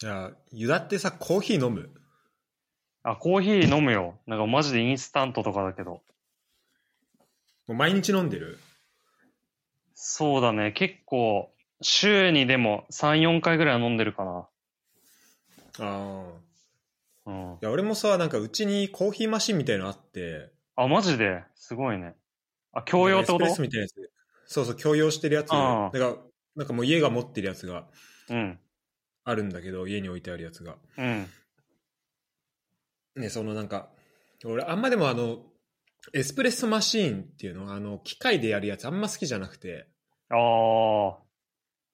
じゃあ、ユダってさ、コーヒー飲む？あ、コーヒー飲むよ。なんかマジでインスタントとかだけど。もう毎日飲んでる？そうだね。結構、週にでも3、4回ぐらいは飲んでるかな。ああ。うん。いや、俺もさ、なんかうちにコーヒーマシンみたいのあって、あ、マジで？すごいね。あ、共用ってこと？みたいなやつ。そうそう、共用してるやつ。だから、なんかもう家が持ってるやつがうん。あるんだけど、家に置いてあるやつが。うん。ね、そのなんか、俺あんまでもあの、エスプレッソマシーンっていうのあの、機械でやるやつあんま好きじゃなくて、ああ。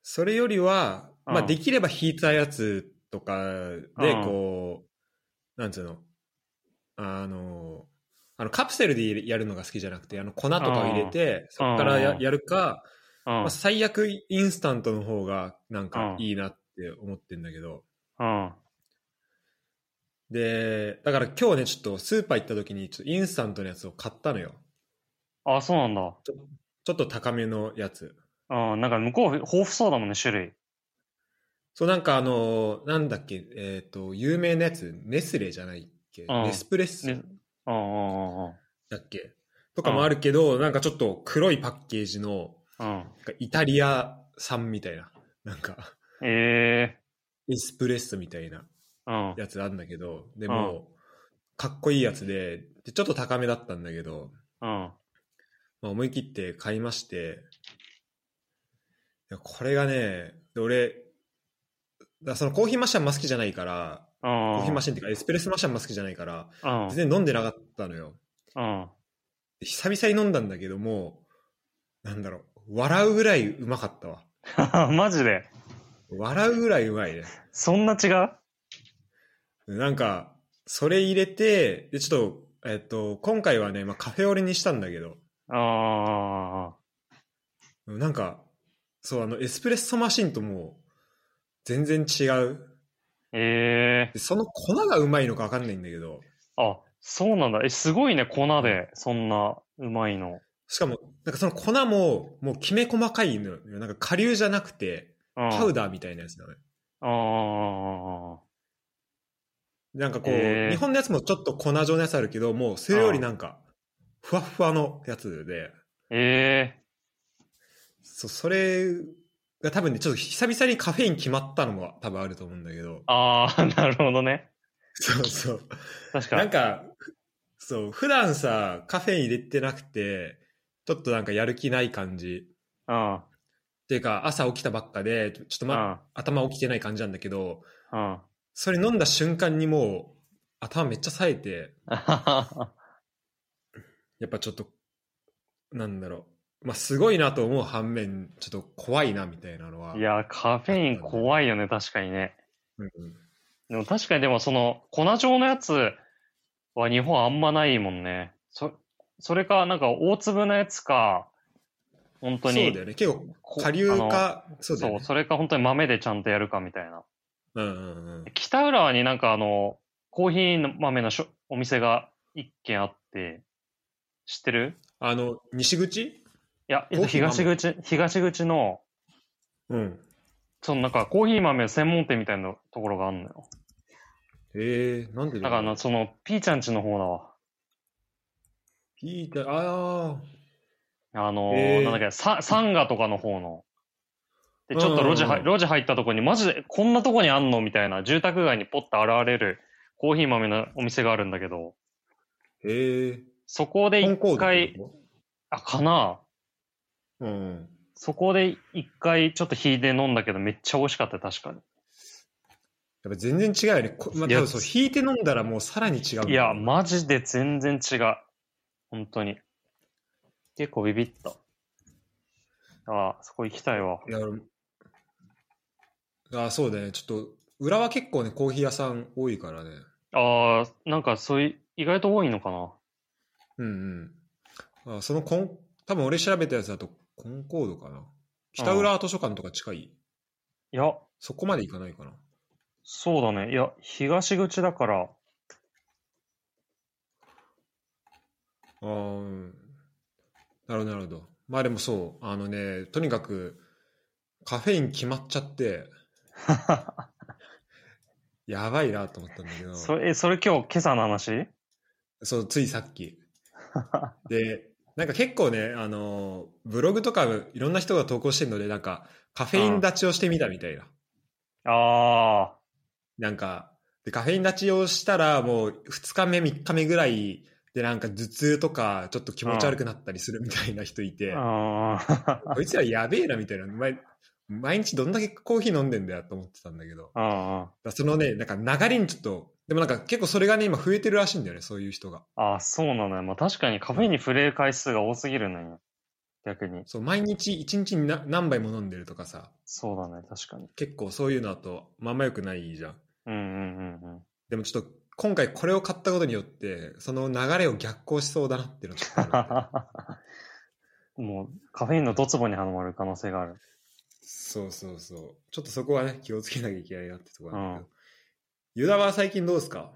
それよりは、まあうんできれば引いたやつとかでうんこう、なんつうの、あの、あのカプセルでやるのが好きじゃなくて、あの粉とかを入れて、そこからやるか、うんまあ、。最悪インスタントの方がなんかいいなって思ってんだけど、うん。で、だから今日ね、ちょっとスーパー行った時にちょっとインスタントのやつを買ったのよ。あ、そうなんだ。ちょっと高めのやつ。うん。なんか向こう豊富そうだもんね、種類。そうなんかあの、なんだっけ、えっ、と、有名なやつ、ネスレじゃないっけ、うんネスプレッソ？ね。うんうんうんだっけ？とかもあるけど、なんかちょっと黒いパッケージの、うん。イタリア産みたいな、なんか、えエスプレッソみたいなえうん。やつあるんだけど、でも、かっこいいやつでで、ちょっと高めだったんだけど、うん。まあ、思い切って買いまして、いやこれがね、で俺、だそのコーヒーマシンあんま好きじゃないから、ココーヒーマシシンっていうかエスプレッソマシンあんま好きじゃないから、ン。うん。全然飲んでなかったのよ。うん。で久々に飲んだんだけども、なんだろう、笑うぐらいうまかったわ。マジで？笑うぐらいうまいね。そんな違う？なんか、それ入れて、で、ちょっと、えっと、今回はね、まあ、カフェオレにしたんだけど、あなんか、そう、あの、エスプレッソマシンともう、全然違う。あ。ええでその粉がうまいのかわかんないんだけど、あ、そうなんだ。え、すごいね、粉で、そんな、うまいの。しかも、なんかその粉も、もうきめ細かいのよ。なんか顆粒じゃなくて、うん。パウダーみたいなやつなのよ。あなんかこう、へー日本のやつもちょっと粉状のやつあるけど、もうそれよりなんか、ふわっふわのやつで、あ。ええそそれが多分ね、ちょっと久々にカフェイン決まったのも多分あると思うんだけど、ああ、なるほどね。そうそう。確かに。なんか、そう、普段さ、カフェイン入れてなくて、ちょっとなんかやる気ない感じ。うん。っていうか、朝起きたばっかで、ちょっとま、頭起きてない感じなんだけど、うん。うん。それ飲んだ瞬間にもう、頭めっちゃ冴えて、やっぱちょっと、なんだろう。まあ、すごいなと思う反面、ちょっと怖いなみたいなのは。いや、カフェイン怖いよね、確かにね。うん、でも確かにでもその粉状のやつは日本あんまないもんね。そそれか、なんか大粒のやつか、本当に。そうだよね。結構、こ下流か、そうだそう、よね。それか本当に豆でちゃんとやるかみたいな。うんうんうん。北浦和になんかあの、コーヒー豆のしょお店が一軒あって、知ってる？あの、西口？いや、東口、東口の、うん。そのなんかコーヒー豆専門店みたいなところがあるのよ。えー、なんでだからその、ピーちゃんちの方だわ。ピーター、ああのーなんだっけ、ササンガとかの方の。で、ちょっと路地路地入ったとこに、マジで、こんなとこにあんのみたいな、住宅街にポッと現れるコーヒー豆のお店があるんだけど、ー、えー、そこで一回、こあ、かなとうん。そこで一回ちょっと引いて飲んだけど、めっちゃ美味しかったよ、確かに。やっぱ全然違うよね。こまあ、そう、引いて飲んだらもうさらに違うねいや、マジで全然違う。本当に。結構ビビった。ああ、そこ行きたいわ。いや、俺あそうだね。ちょっと、裏は結構ね、コーヒー屋さん多いからね。ああ、なんかそういう、意外と多いのかな。うんうん。あそのコン、多分俺調べたやつだと、コンコードかな。北浦図書館とか近い、いや、そこまで行かないかな。そうだね。いや、東口だから、あーうん。なるほど、なるほど。まあでもそう、あのね、とにかく、カフェイン決まっちゃって、やばいなと思ったんだけど、それ、え、それ今日、今朝の話？そう、ついさっき。で、なんか結構ね、あの、ブログとかいろんな人が投稿してるので、なんかカフェイン立ちをしてみたみたいな。あなんか、で、カフェイン立ちをしたら、もう2日目、3日目ぐらいで、なんか頭痛とか、ちょっと気持ち悪くなったりするみたいな人いて、あ。ああ。こいつらやべえなみたいな。毎毎日どんだけコーヒー飲んでんだよと思ってたんだけど、そのね、なんか流れにちょっと、でもなんか結構それがね、今増えてるらしいんだよね、そういう人が。あ。ああ、そうなのよ。まあ確かにカフェインに触れる回数が多すぎるのよ。逆に。そう、毎日1日にな何杯も飲んでるとかさ、そうだね、確かに。結構そういうのだと、まあんま良くないじゃん。うんうんうんうん。でもちょっと、今回これを買ったことによって、その流れを逆行しそうだなっていうの もう、カフェインのドツボにはまる可能性がある。そうそうそう。ちょっとそこはね、気をつけなきゃいけないなってところなんだけど。ユダは最近どうですか？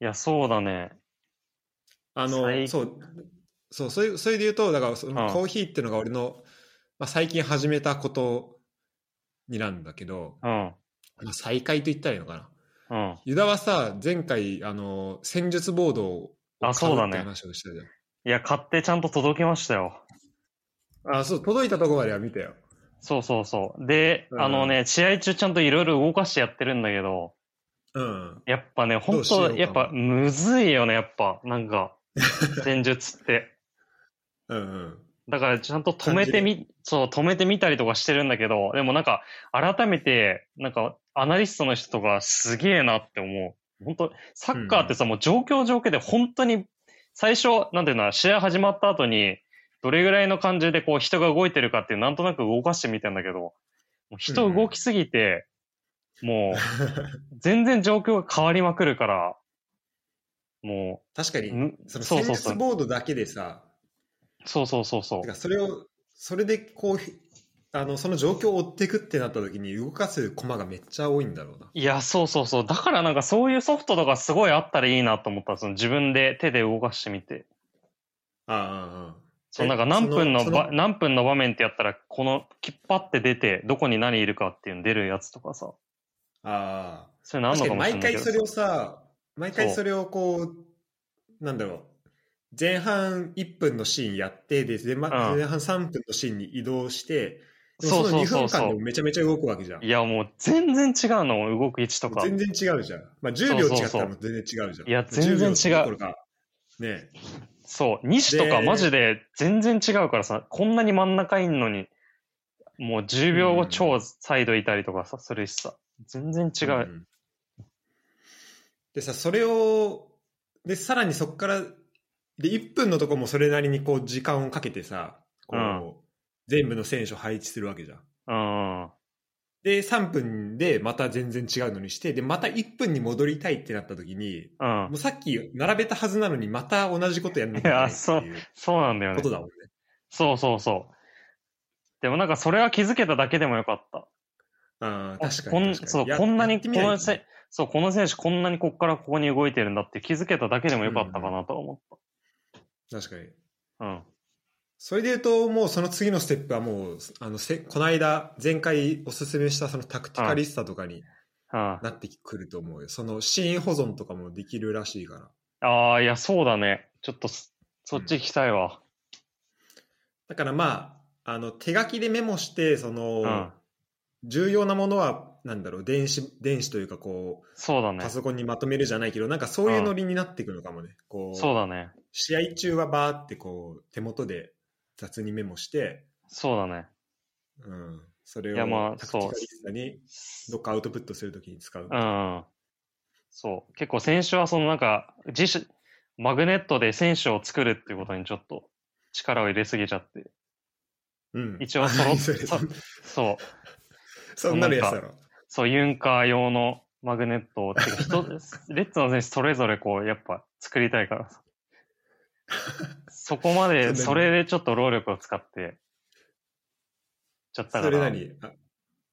いや、そうだね。あの、最そう、そう、それそれで言うと、だからそのうんコーヒーっていうのが俺の、まあ、最近始めたことになんだけど、うん。まあ、再開と言ったらいいのかな。うん。ユダはさ、前回、あの、戦術ボードをあそうだね買って話をしたじゃん。いや、買ってちゃんと届きましたよ。あ、そう、届いたとこまでは見たよ。そうそうそう。で、うんあのね、試合中ちゃんといろいろ動かしてやってるんだけど、うん。やっぱね、本当やっぱむずいよね、やっぱ。なんか、戦術って。うんうん。だからちゃんと止めてみ、そう、止めてみたりとかしてるんだけど、でもなんか、改めて、なんか、アナリストの人とかすげえなって思う。本当サッカーってさ、もう状況状況で本当に、最初、なんていうの、試合始まった後に、どれぐらいの感じでこう人が動いてるかっていう、なんとなく動かしてみたんだけど、もう人動きすぎて、もう、全然状況が変わりまくるから、も確かにう、、んその戦。術ボードだけでさ、そうそうそうそうそれを、それでこう、あの、その状況を追っていくってなった時に動かす駒がめっちゃ多いんだろうな。いや、そうそうそう。だからなんかそういうソフトとかすごいあったらいいなと思った。その自分で手で動かしてみて。ああ、ああ。そう、えなんか何分の何分の場面ってやったら、この、きっぱって出て、どこに何いるかっていうの出るやつとかさ。ああ。それなんの確かもしれない。毎回それをさ、毎回それをこう、なんだろう。前半1分のシーンやって、で、前,、半3分のシーンに移動して、そうその2うそうそう間でもめちゃめちゃ動くわけじゃん。いや、もう全然違うの、動く位置とか。全然違うじゃん。まあ10秒違ったら全然違うじゃん。いや全然違う10秒どころかねそう。西とかでマジで全然違うからさ、こんなに真ん中いんのに、もう10秒後超サイドいたりとかさ、するしさ。全然違う。んでさ、それを、で、さらにそこから、で、1分のとこもそれなりにこう時間をかけてさ、全部の選手を配置するわけじゃん。うん。で、3分でまた全然違うのにして、で、また1分に戻りたいってなった時に、うんも。うさっき並べたはずなのにまた同じことやるのかないってそういうそうなんだよねこと。だもんね。そうそうそう。でもなんかそれは気づけただけでもよかった。ああ、確かに確かに。そう、やこんなに、このせ、そう、この選手こんなにこっからここに動いてるんだって気づけただけでもよかったかなとは思っ確かに。た。うん。それで言うと、もうその次のステップはもう、あの、せこの間、前回おすすめしたそのタクティカリスタとかにあなってくると思うよ。そのシーン保存とかもできるらしいから。あー、いや、そうだね。ちょっとそ、そっち行きたいわ。だからまあ、あの、手書きでメモして、その、うん。重要なものは、なんだろう、電子、電子というかこう、そうだねパ。ソコンにまとめるじゃないけど、なんかそういうノリになってくるのかもね。こう、そうだね。試合中はバーってこう、手元で雑にメモして、そうだね。うん。それいやまあをタクティカリスタにどっかアウトプットするときに使う。うん。そう。結構選手はそのなんか、自主、マグネットで選手を作るっていうことにちょっと力を入れすぎちゃって。うん。一応それそそう。そんなのやつだろ。そう、ユンカー用のマグネットを、レッツの選手それぞれこう、やっぱ作りたいからさ。そこま で、それでちょっと労力を使って、ちゃったから。それ何？あ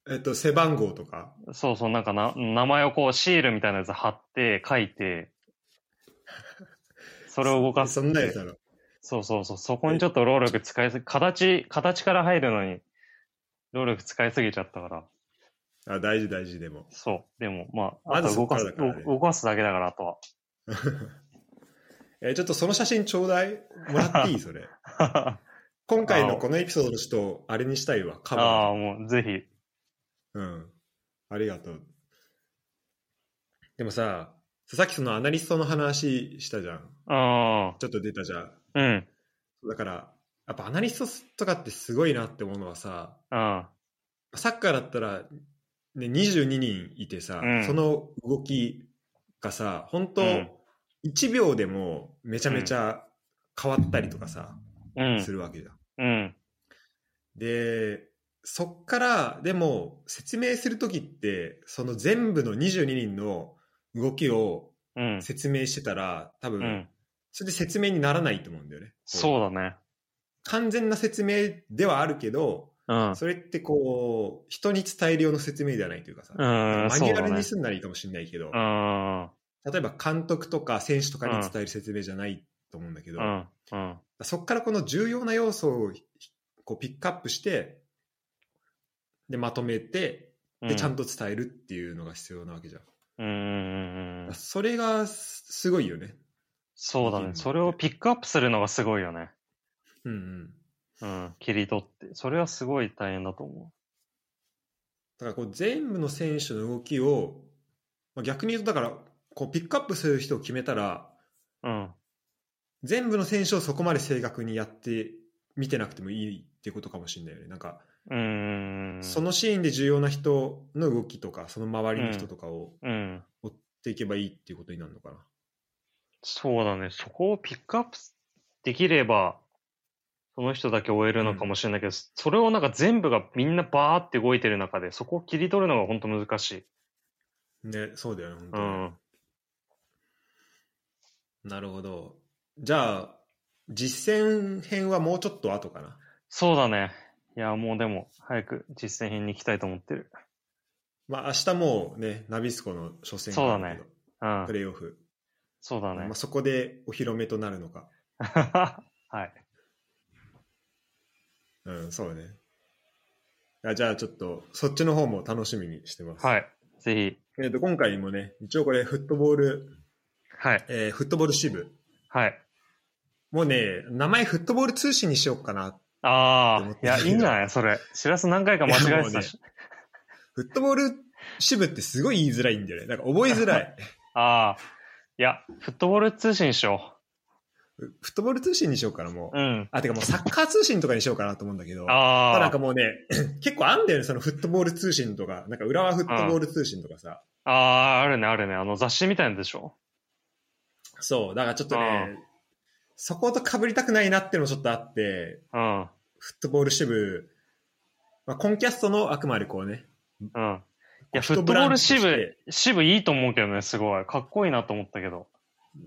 えっと、背番号とか？そうそう、なんかな、名前をこう、シールみたいなやつ貼って、書いて、それを動かす。そんなやつだろ。そうそうそう、そこにちょっと労力使いすぎ、形、形から入るのに、労力使いすぎちゃったから。あ、大事大事でも。そう。でも、まあ、あと動かす、かね動かすだけだから、あとは。えーちょっとその写真ちょうだいもらっていい？それ。今回のこのエピソードの人、あれにしたいわ。カああ、バー。もう、ぜひ。うん。ありがとう。でもさ、さっきそのアナリストの話したじゃん。あちょっと出たじゃん。あ、うん。だから、やっぱアナリストとかってすごいなって思うのはさ、うん。サッカーだったら、ね、22人いてさ、うんその動きがさ、本当、うん1秒でもめちゃめちゃ変わったりとかさ、うんす。るわけじゃん。うん。で、そっから、でも、説明するときって、その全部の22人の動きをうん。説明してたら、多分、うん。それで説明にならないと思うんだよね。そうだね。完全な説明ではあるけど、うん。それってこう、人に伝えるような説明ではないというかさ、うん、マニュアル。にすんならいいかもしれないけど、うん。例えば監督とか選手とかに伝える説明じゃないと思うんだけど、うん。うん。そこからこの重要な要素をこうピックアップして、で、まとめて、で、ちゃんと。と伝えるっていうのが必要なわけじゃん。うん。それがすすごいよね。そうだね。それをピックアップするのがすごいよね。うんうん。うん。切り取って。それはすごい大変だと思だからこう全部の選手の動きを、まあ、逆に言うとだからこうピックアップする人を決めたらう。うん。全部の選手をそこまで正確にやって見てなくてもいいってことかもしれないよね。なんか、うーん。そのシーンで重要な人の動きとかその周りの人とかをうん。追っていけばいいっていうことになるのかな。そうだね。そこをピックアップできれば、その人だけ終えるのかもしれないけど、それをなんか全部がみんなバーって動いてる中で、そこを切り取るのが本当難しい。ね、そうだよね、本当に。うん。なるほど。じゃあ、実践編はもうちょっと後かな？そうだね。いや、もうでも、早く実践編に行きたいと思ってる。まあ明日もうね、ナビスコの初戦があるけどうんプ。レーオフ。そうだねまあ、。そこでお披露目となるのか。はい。うん、そうね。あじゃあちょっと、そっちの方も楽しみにしてます。はい。ぜひ。えー、と今回もね、一応これ、フットボール、はい。えーフットボール支部。はい。もうね、名前フットボール通信にしようかな。ああ、いや、いいんじゃない？それ。しらす何回か間違えてたし。フットボール支部ってすごい言いづらいんだよね。なんか覚えづらい。ああ。いや、フットボール通信しよフットボール通信にしようかな、もう。う。うん。あ、てかもうサッカー通信とかにしようかなと思うんだけど。ああ。なんかもうね、結構あんだよね、そのフットボール通信とか、なんか浦和フットボール通信とかさ。ああ、あるね、あるね。あの雑誌みたいなんでしょ？そう、だからちょっとね、そこと被りたくないなっていうのもちょっとあって、うん。フットボール支部、まあ、コンキャストのあくまでこうね、うん。いや、フットボール支部、支部いいと思うけどね、すごい。かっこいいなと思ったけど。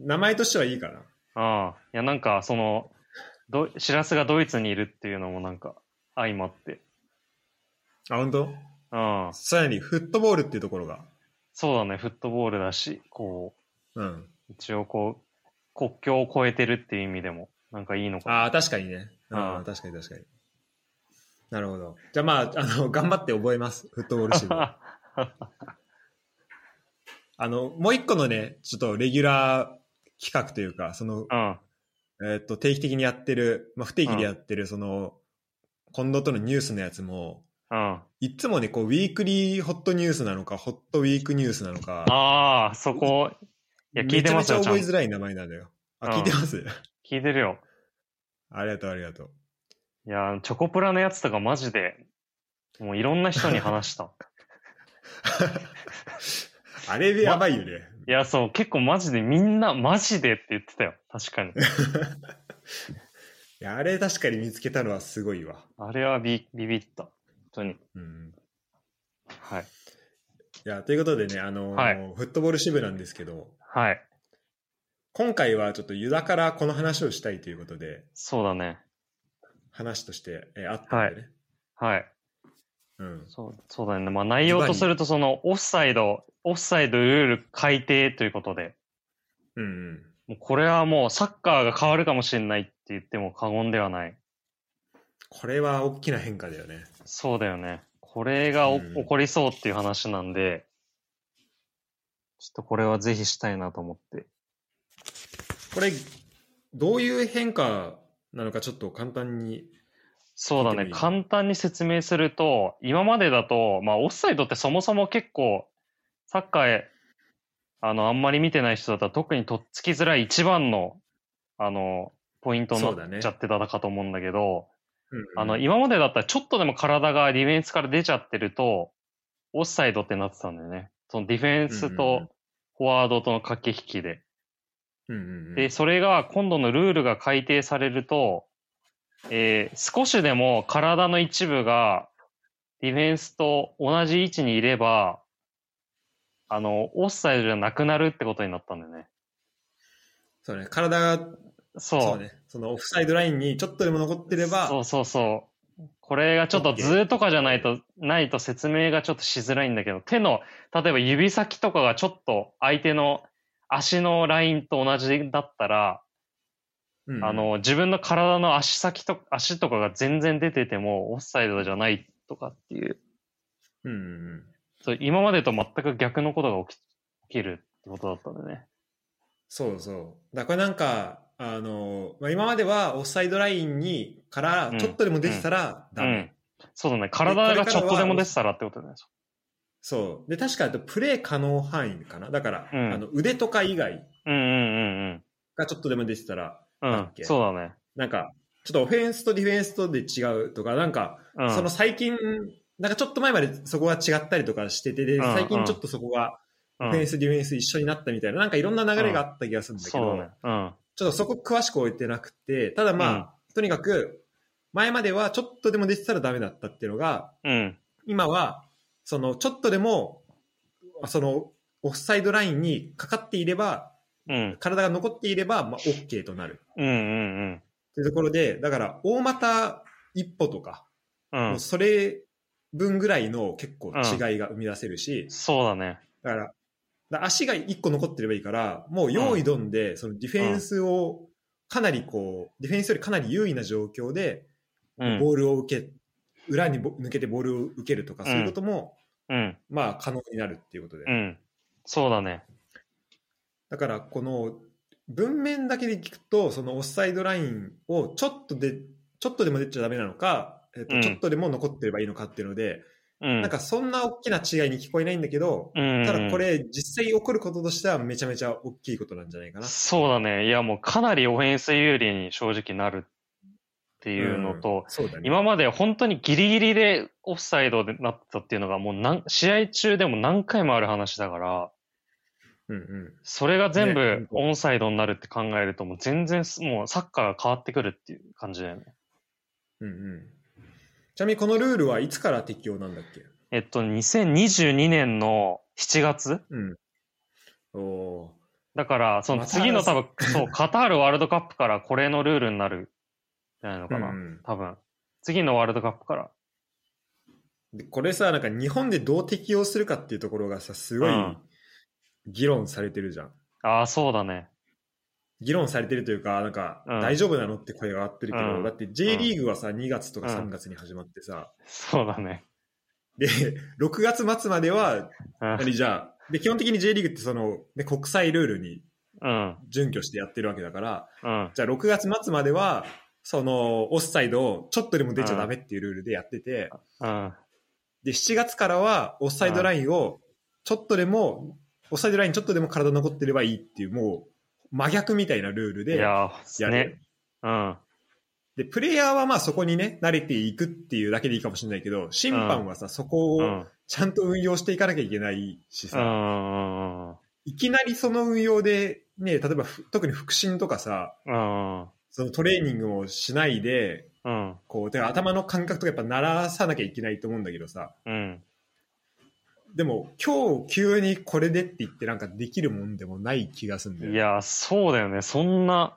名前としてはいいかな。ああ。いや、なんか、その、ど、しらすがドイツにいるっていうのもなんか、相まって。あ、本当？うん。さらにフットボールっていうところが、そうだね、フットボールだし、こうん。う、一応こう、国境を越えてるっていう意味でも、なんかいいのかな。ああ、確かにね。あうんあ、確かに確かに。なるほど。じゃあまあ、あの、頑張って覚えます。フットボール支部。あの、もう一個のね、ちょっとレギュラー企画というか、その、うん。えっと、定期的にやってる、まあ、不定期でやってる、その、近藤とのニュースのやつも、うん。いつもね、こう、ウィークリーホットニュースなのか、ホットウィークニュースなのか、ああ、そこ、いや、聞いてますよ、めちゃ。覚えづらい名前なんだよ。あ、うん聞いてます？聞いてるよ。ありがとう、ありがとう。いや、チョコプラのやつとかマジで、もういろんな人に話した。あれでやばいよね。いや、そう、結構マジでみんな、マジでって言ってたよ。確かに。いや、あれ確かに見つけたのはすごいわ。あれはビビビった。本当に。うん。はい。いや、ということでね、あのーはいフットボール支部なんですけど、はい。今回はちょっとユダからこの話をしたいということで、そうだね。話として、えーあったんでね。はい。うん。そう、そうだね。まあ内容とすると、その、オフサイド、オフサイドルール改定ということで、うんうん。もうこれはもうサッカーが変わるかもしれないって言っても過言ではない。これは大きな変化だよね。そうだよね。これがおうん起こりそうっていう話なんで、ちょっとこれはぜひしたいなと思って。これ、どういう変化なのかちょっと簡単に。そうだね。簡単に説明すると、今までだと、まあ、オフサイドってそもそも結構、サッカーへ、あの、あんまり見てない人だったら特にとっつきづらい一番の、あの、ポイントになっちゃってたかと思うんだけど、うんあの、今までだったらちょっとでも体がディフェンスから出ちゃってると、オフサイドってなってたんだよね。そのディフェンスとんフォワードとの駆け引きで。で、それが今度のルールが改定されると、えー少しでも体の一部がディフェンスと同じ位置にいれば、あの、オフサイドじゃなくなるってことになったんだよね。そうね、体が、そう。そうね、そのオフサイドラインにちょっとでも残ってれば、そうそうそう。これがちょっと図とかじゃないと、ないと説明がちょっとしづらいんだけど、手の、例えば指先とかがちょっと相手の足のラインと同じだったら、あ、の、自分の体の足先と、足とかが全然出てても、オフサイドじゃないとかっていう、うんそう今までと全く逆のことが起き起きるってことだったんだよね。そうそう。だからこれなんか、あの、まあ、今まではオフサイドラインに、からうんちょっとでも出てたらダメ。うん。そうだね。体がちょっとでも出てたらってことだね。そう。で、確かプレー可能範囲かな。だから、うんあの腕とか以外うんうんうんがちょっとでも出てたら、そうだね。なんか、ちょっとオフェンスとディフェンスとで違うとか、なんか、うん。その最近、なんかちょっと前までそこが違ったりとかしてて、で、うん最近ちょっとそこが、うん、オフェンス、ディフェンス一緒になったみたいな、なんかいろんな流れがあった気がするんだけど、ね。うん。ちょっとそこ詳しく置いてなくて、ただまあ、うんとにかく、前まではちょっとでも出てたらダメだったっていうのが、うん。今は、その、ちょっとでも、その、オフサイドラインにかかっていれば、うん。体が残っていれば、まあ、OK となる。うんうんっていうところで、だから、大股一歩とか、うん。それ分ぐらいの結構違いが生み出せるし、そうだね。だから足が一個残ってればいいから、もう用意どんで、そのディフェンスをかなりこう、ディフェンスよりかなり優位な状況で、うん。ボールを受け、裏にぼ抜けてボールを受けるとか、そういうことも、うん。まあ可能になるっていうことで。うん。そうだね。だから、この、文面だけで聞くと、そのオフサイドラインをちょっとで、ちょっとでも出ちゃダメなのか、えっとうんちょっとでも残ってればいいのかっていうので、うん。なんかそんな大きな違いに聞こえないんだけど、うん、ただこれ実際起こることとしてはめちゃめちゃ大きいことなんじゃないかな。そうだね。いや、もうかなりオフェンス有利に正直なるっていうのと、うんね。今まで本当にギリギリでオフサイドでなったっていうのがもうなん試合中でも何回もある話だから、うんうん。それが全ね部オンサイドになるって考えるともう全然すもうサッカーが変わってくるっていう感じだよね。うんうん。ちなみにこのルールはいつから適用なんだっけ？えっと、2022年の7月うん。おおだから、その次の多分、そう、カタールワールドカップからこれのルールになるじゃないのー。かな？うんうん多分。次のワールドカップから。でこれさ、なんか日本でどう適用するかっていうところがさ、すごいうん議論されてるじゃん。ああ、そうだね。議論されてるというか、なんか、うん大丈夫なのって声が上がってるけど、うんだって J リーグはさ、2月とかうん3月に始まってさ、そうだね。で、6月末までは、うん。何じゃあ、で、基本的に J リーグってその、ね、国際ルールにうん。準拠してやってるわけだから、うん。じゃあ6月末までは、その、オフサイドをちょっとでも出ちゃダメっていうルールでやってて、うん。で、7月からはオフサイドラインをちょっとでも、オフサイドラインちょっとでも体残ってればいいっていう、もう真逆みたいなルールでいやる。ね。うん。で、プレイヤーはまあそこにね、慣れていくっていうだけでいいかもしれないけど、審判はさ、そこをうん。ちゃんと運用していかなきゃいけないしうさ、ん。うん。いきなりその運用で、ね、例えばふ特に腹心とかさ、うん。そのトレーニングをしないで、うん。こう、で頭の感覚とかやっぱ鳴らさなきゃいけないと思うんだけどさ、うん。でも今日急にこれでって言ってなんかできるもんでもない気がするんだよね。いやー、そうだよね。そんな、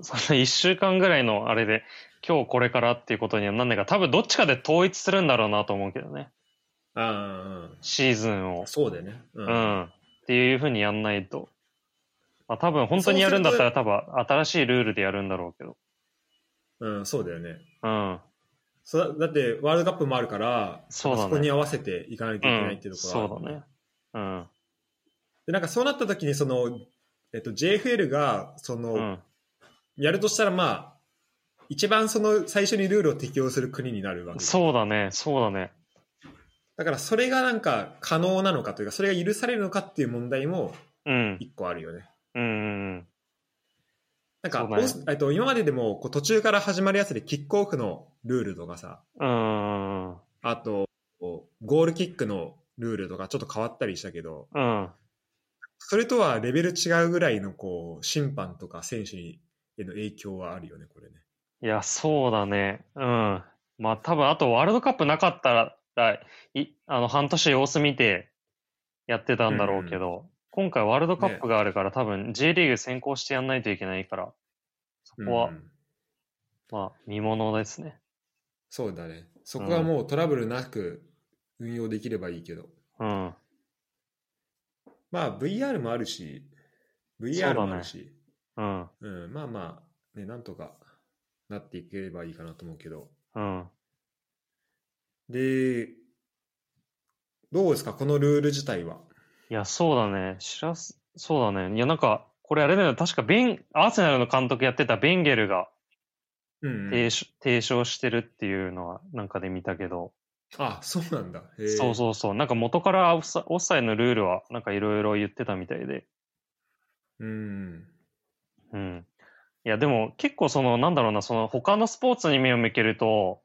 そんな一週間ぐらいのあれで、今日これからっていうことにはなんないから、多分どっちかで統一するんだろうなと思うけどね。ああ、シーズンを。そうだよね。ううん。っていうふうにやんないと。まあ多分本当にやるんだったら多分新しいルールでやるんだろうけど。うん、そうだよね。うん。そだってワールドカップもあるから、そうだねこに合わせていかないといけないっていううん、ところそうだね。うん。で、なんかそうなった時に、その、えっと、JFL が、その、うん。やるとしたら、まあ、一番その最初にルールを適用する国になるわけでそうだね、そうだね。だからそれがなんか可能なのかというか、それが許されるのかっていう問題もうん。一個あるよね。うんうんなんか、っと、今まででもこう途中から始まるやつでキックオフのルールとかさ。あと、ゴールキックのルールとかちょっと変わったりしたけど、うん。それとはレベル違うぐらいのこう審判とか選手にへの影響はあるよね、これね。いや、そうだね。うん。まあ多分、あとワールドカップなかったら、いあの、半年様子見てやってたんだろうけど、今回ワールドカップがあるから、多分 J リーグ先行してやんないといけないから、そこは、うんまあ見ものですね。そうだね。そこはもうトラブルなく運用できればいいけど。うん。まあ VR もあるし、VR もあるし、うん。うん、まあまあ、ね、なんとかなっていければいいかなと思うけど。うん。で、どうですか、このルール自体は。いや、そうだね。知らす、そうだね。いや、なんか、これあれだよね。確かベン、アーセナルの監督やってたベンゲルがうん、提唱提唱してるっていうのはなんかで見たけど、あ、そうなんだ。へえそうそうそう。なんか元からオフサオフサイドのルールはなんかいろいろ言ってたみたいで。うん。うん。いや、でも結構その、なんだろうな、その他のスポーツに目を向けると、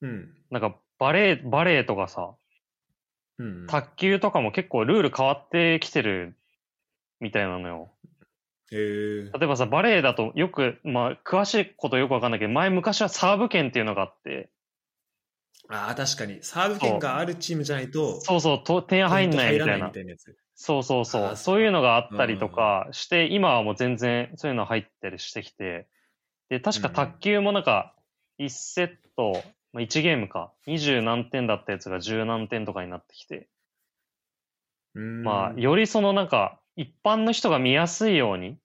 うん。なんかバレー、バレーとかさ、うん。卓球とかも結構ルール変わってきてるみたいなのよ。へえ例えばさ、バレーだとよく、まあ、詳しいことよくわかんないけど、前昔はサーブ権っていうのがあって、ああ、確かに。サーブ権があるチームじゃないと、そうそう、と点入んないみたいないな。そうそうそう。そういうのがあったりとかして、今はもう全然そういうの入ったりしてきて、で、確かうん卓球もなんか、1セット、まあ、1ゲームか、20何点だったやつが10何点とかになってきて、うんまあ、よりそのなんか、一般の人が見やすいように、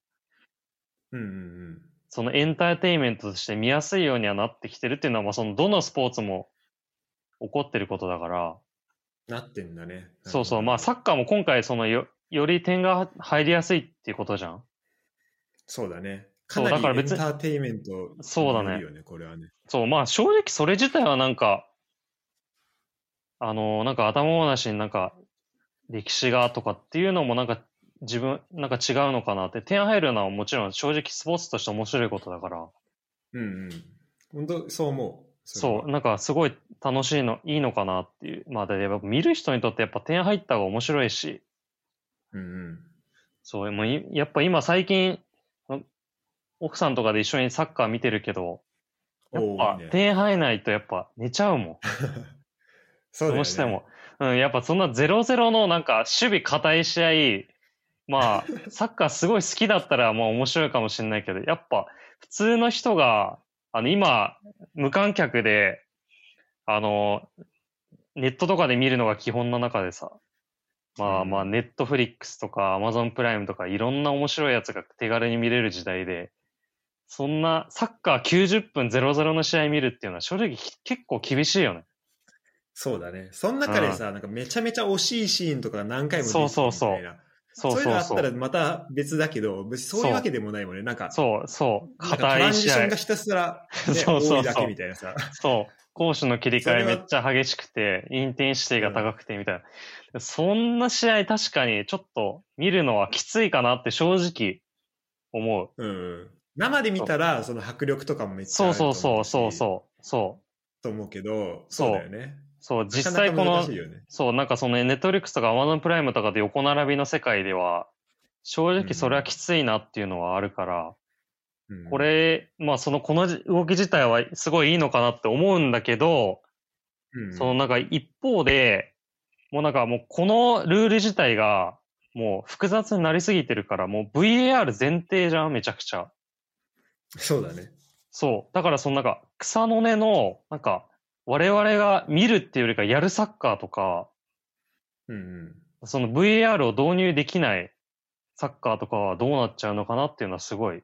うんうんうん。そのエンターテインメントとして見やすいようにはなってきてるっていうのは、まあ、その、どのスポーツも起こってることだから、なってんだね。そうそう、まあ、サッッカーも今回、そのよ、より点が入りやすいっていうことじゃん。そうだね。そうかなりエンだから別にターテインメントそうだねこれはね。そう、まあ正直それ自体はなんか、あの、なんか頭ごなしになんか歴史がとかっていうのもなんか自分、なんか違うのかなって。点入るのはもちろん正直スポーツとして面白いことだから、うんうん。本当そう思う。れそう、はなんかすごい楽しいの、いいのかなっていう。まあで、やっぱ見る人にとってやっぱ点入った方が面白いし、うんうん。そう、もういやっぱ今最近、奥さんとかで一緒にサッカー見てるけど、やっぱね点入らないとやっぱ寝ちゃうもん。そうねどうしても。うん、やっぱそんな0-0のなんか守備硬い試合、まあ、サッカーすごい好きだったらもう面白いかもしれないけど、やっぱ普通の人が、あの今、無観客で、あの、ネットとかで見るのが基本の中でさ、まあうんまあ、ネットフリックスとかアマゾンプライムとかいろんな面白いやつが手軽に見れる時代で、そんなサッカー90分0-0の試合見るっていうのは正直き結構厳しいよね。そうだね。その中でさ、なんかめちゃめちゃ惜しいシーンとかが何回も出てくるみたいな。そうそうそうそういうのあったら。また別だけど、別にそういうわけでもないもんね。なんか、そうそう。硬い試合ンジションが。ひたすら、ね、そうそうそう多いだけみたいなさ。そう。攻守の切り替えめっちゃ激しくて、インテンシティが高くてみたいな。そんな試合確かにちょっと見るのはきついかなって正直思う。うん。生で見たら、その迫力とかもめっちゃそうあるとそう思そうそうそう。そう。と思うけど、そうそうだよね。そう、実際このなかなかね。そう、なんかそのネットフリックスとかアマゾンプライムとかで横並びの世界では、正直それはきついなっていうのはあるから、うんこ、れ、まあそのこの動き自体はすごいいいのかなって思うんだけど、うんそのなんか一方で、もうなんかもうこのルール自体がもう複雑になりすぎてるから、もう VAR 前提じゃん、めちゃくちゃ。そうだね。そう。だからそのなんか草の根の、なんか我々が見るっていうよりかやるサッカーとか、うんうん。その VAR を導入できないサッカーとかはどうなっちゃうのかなっていうのはすごい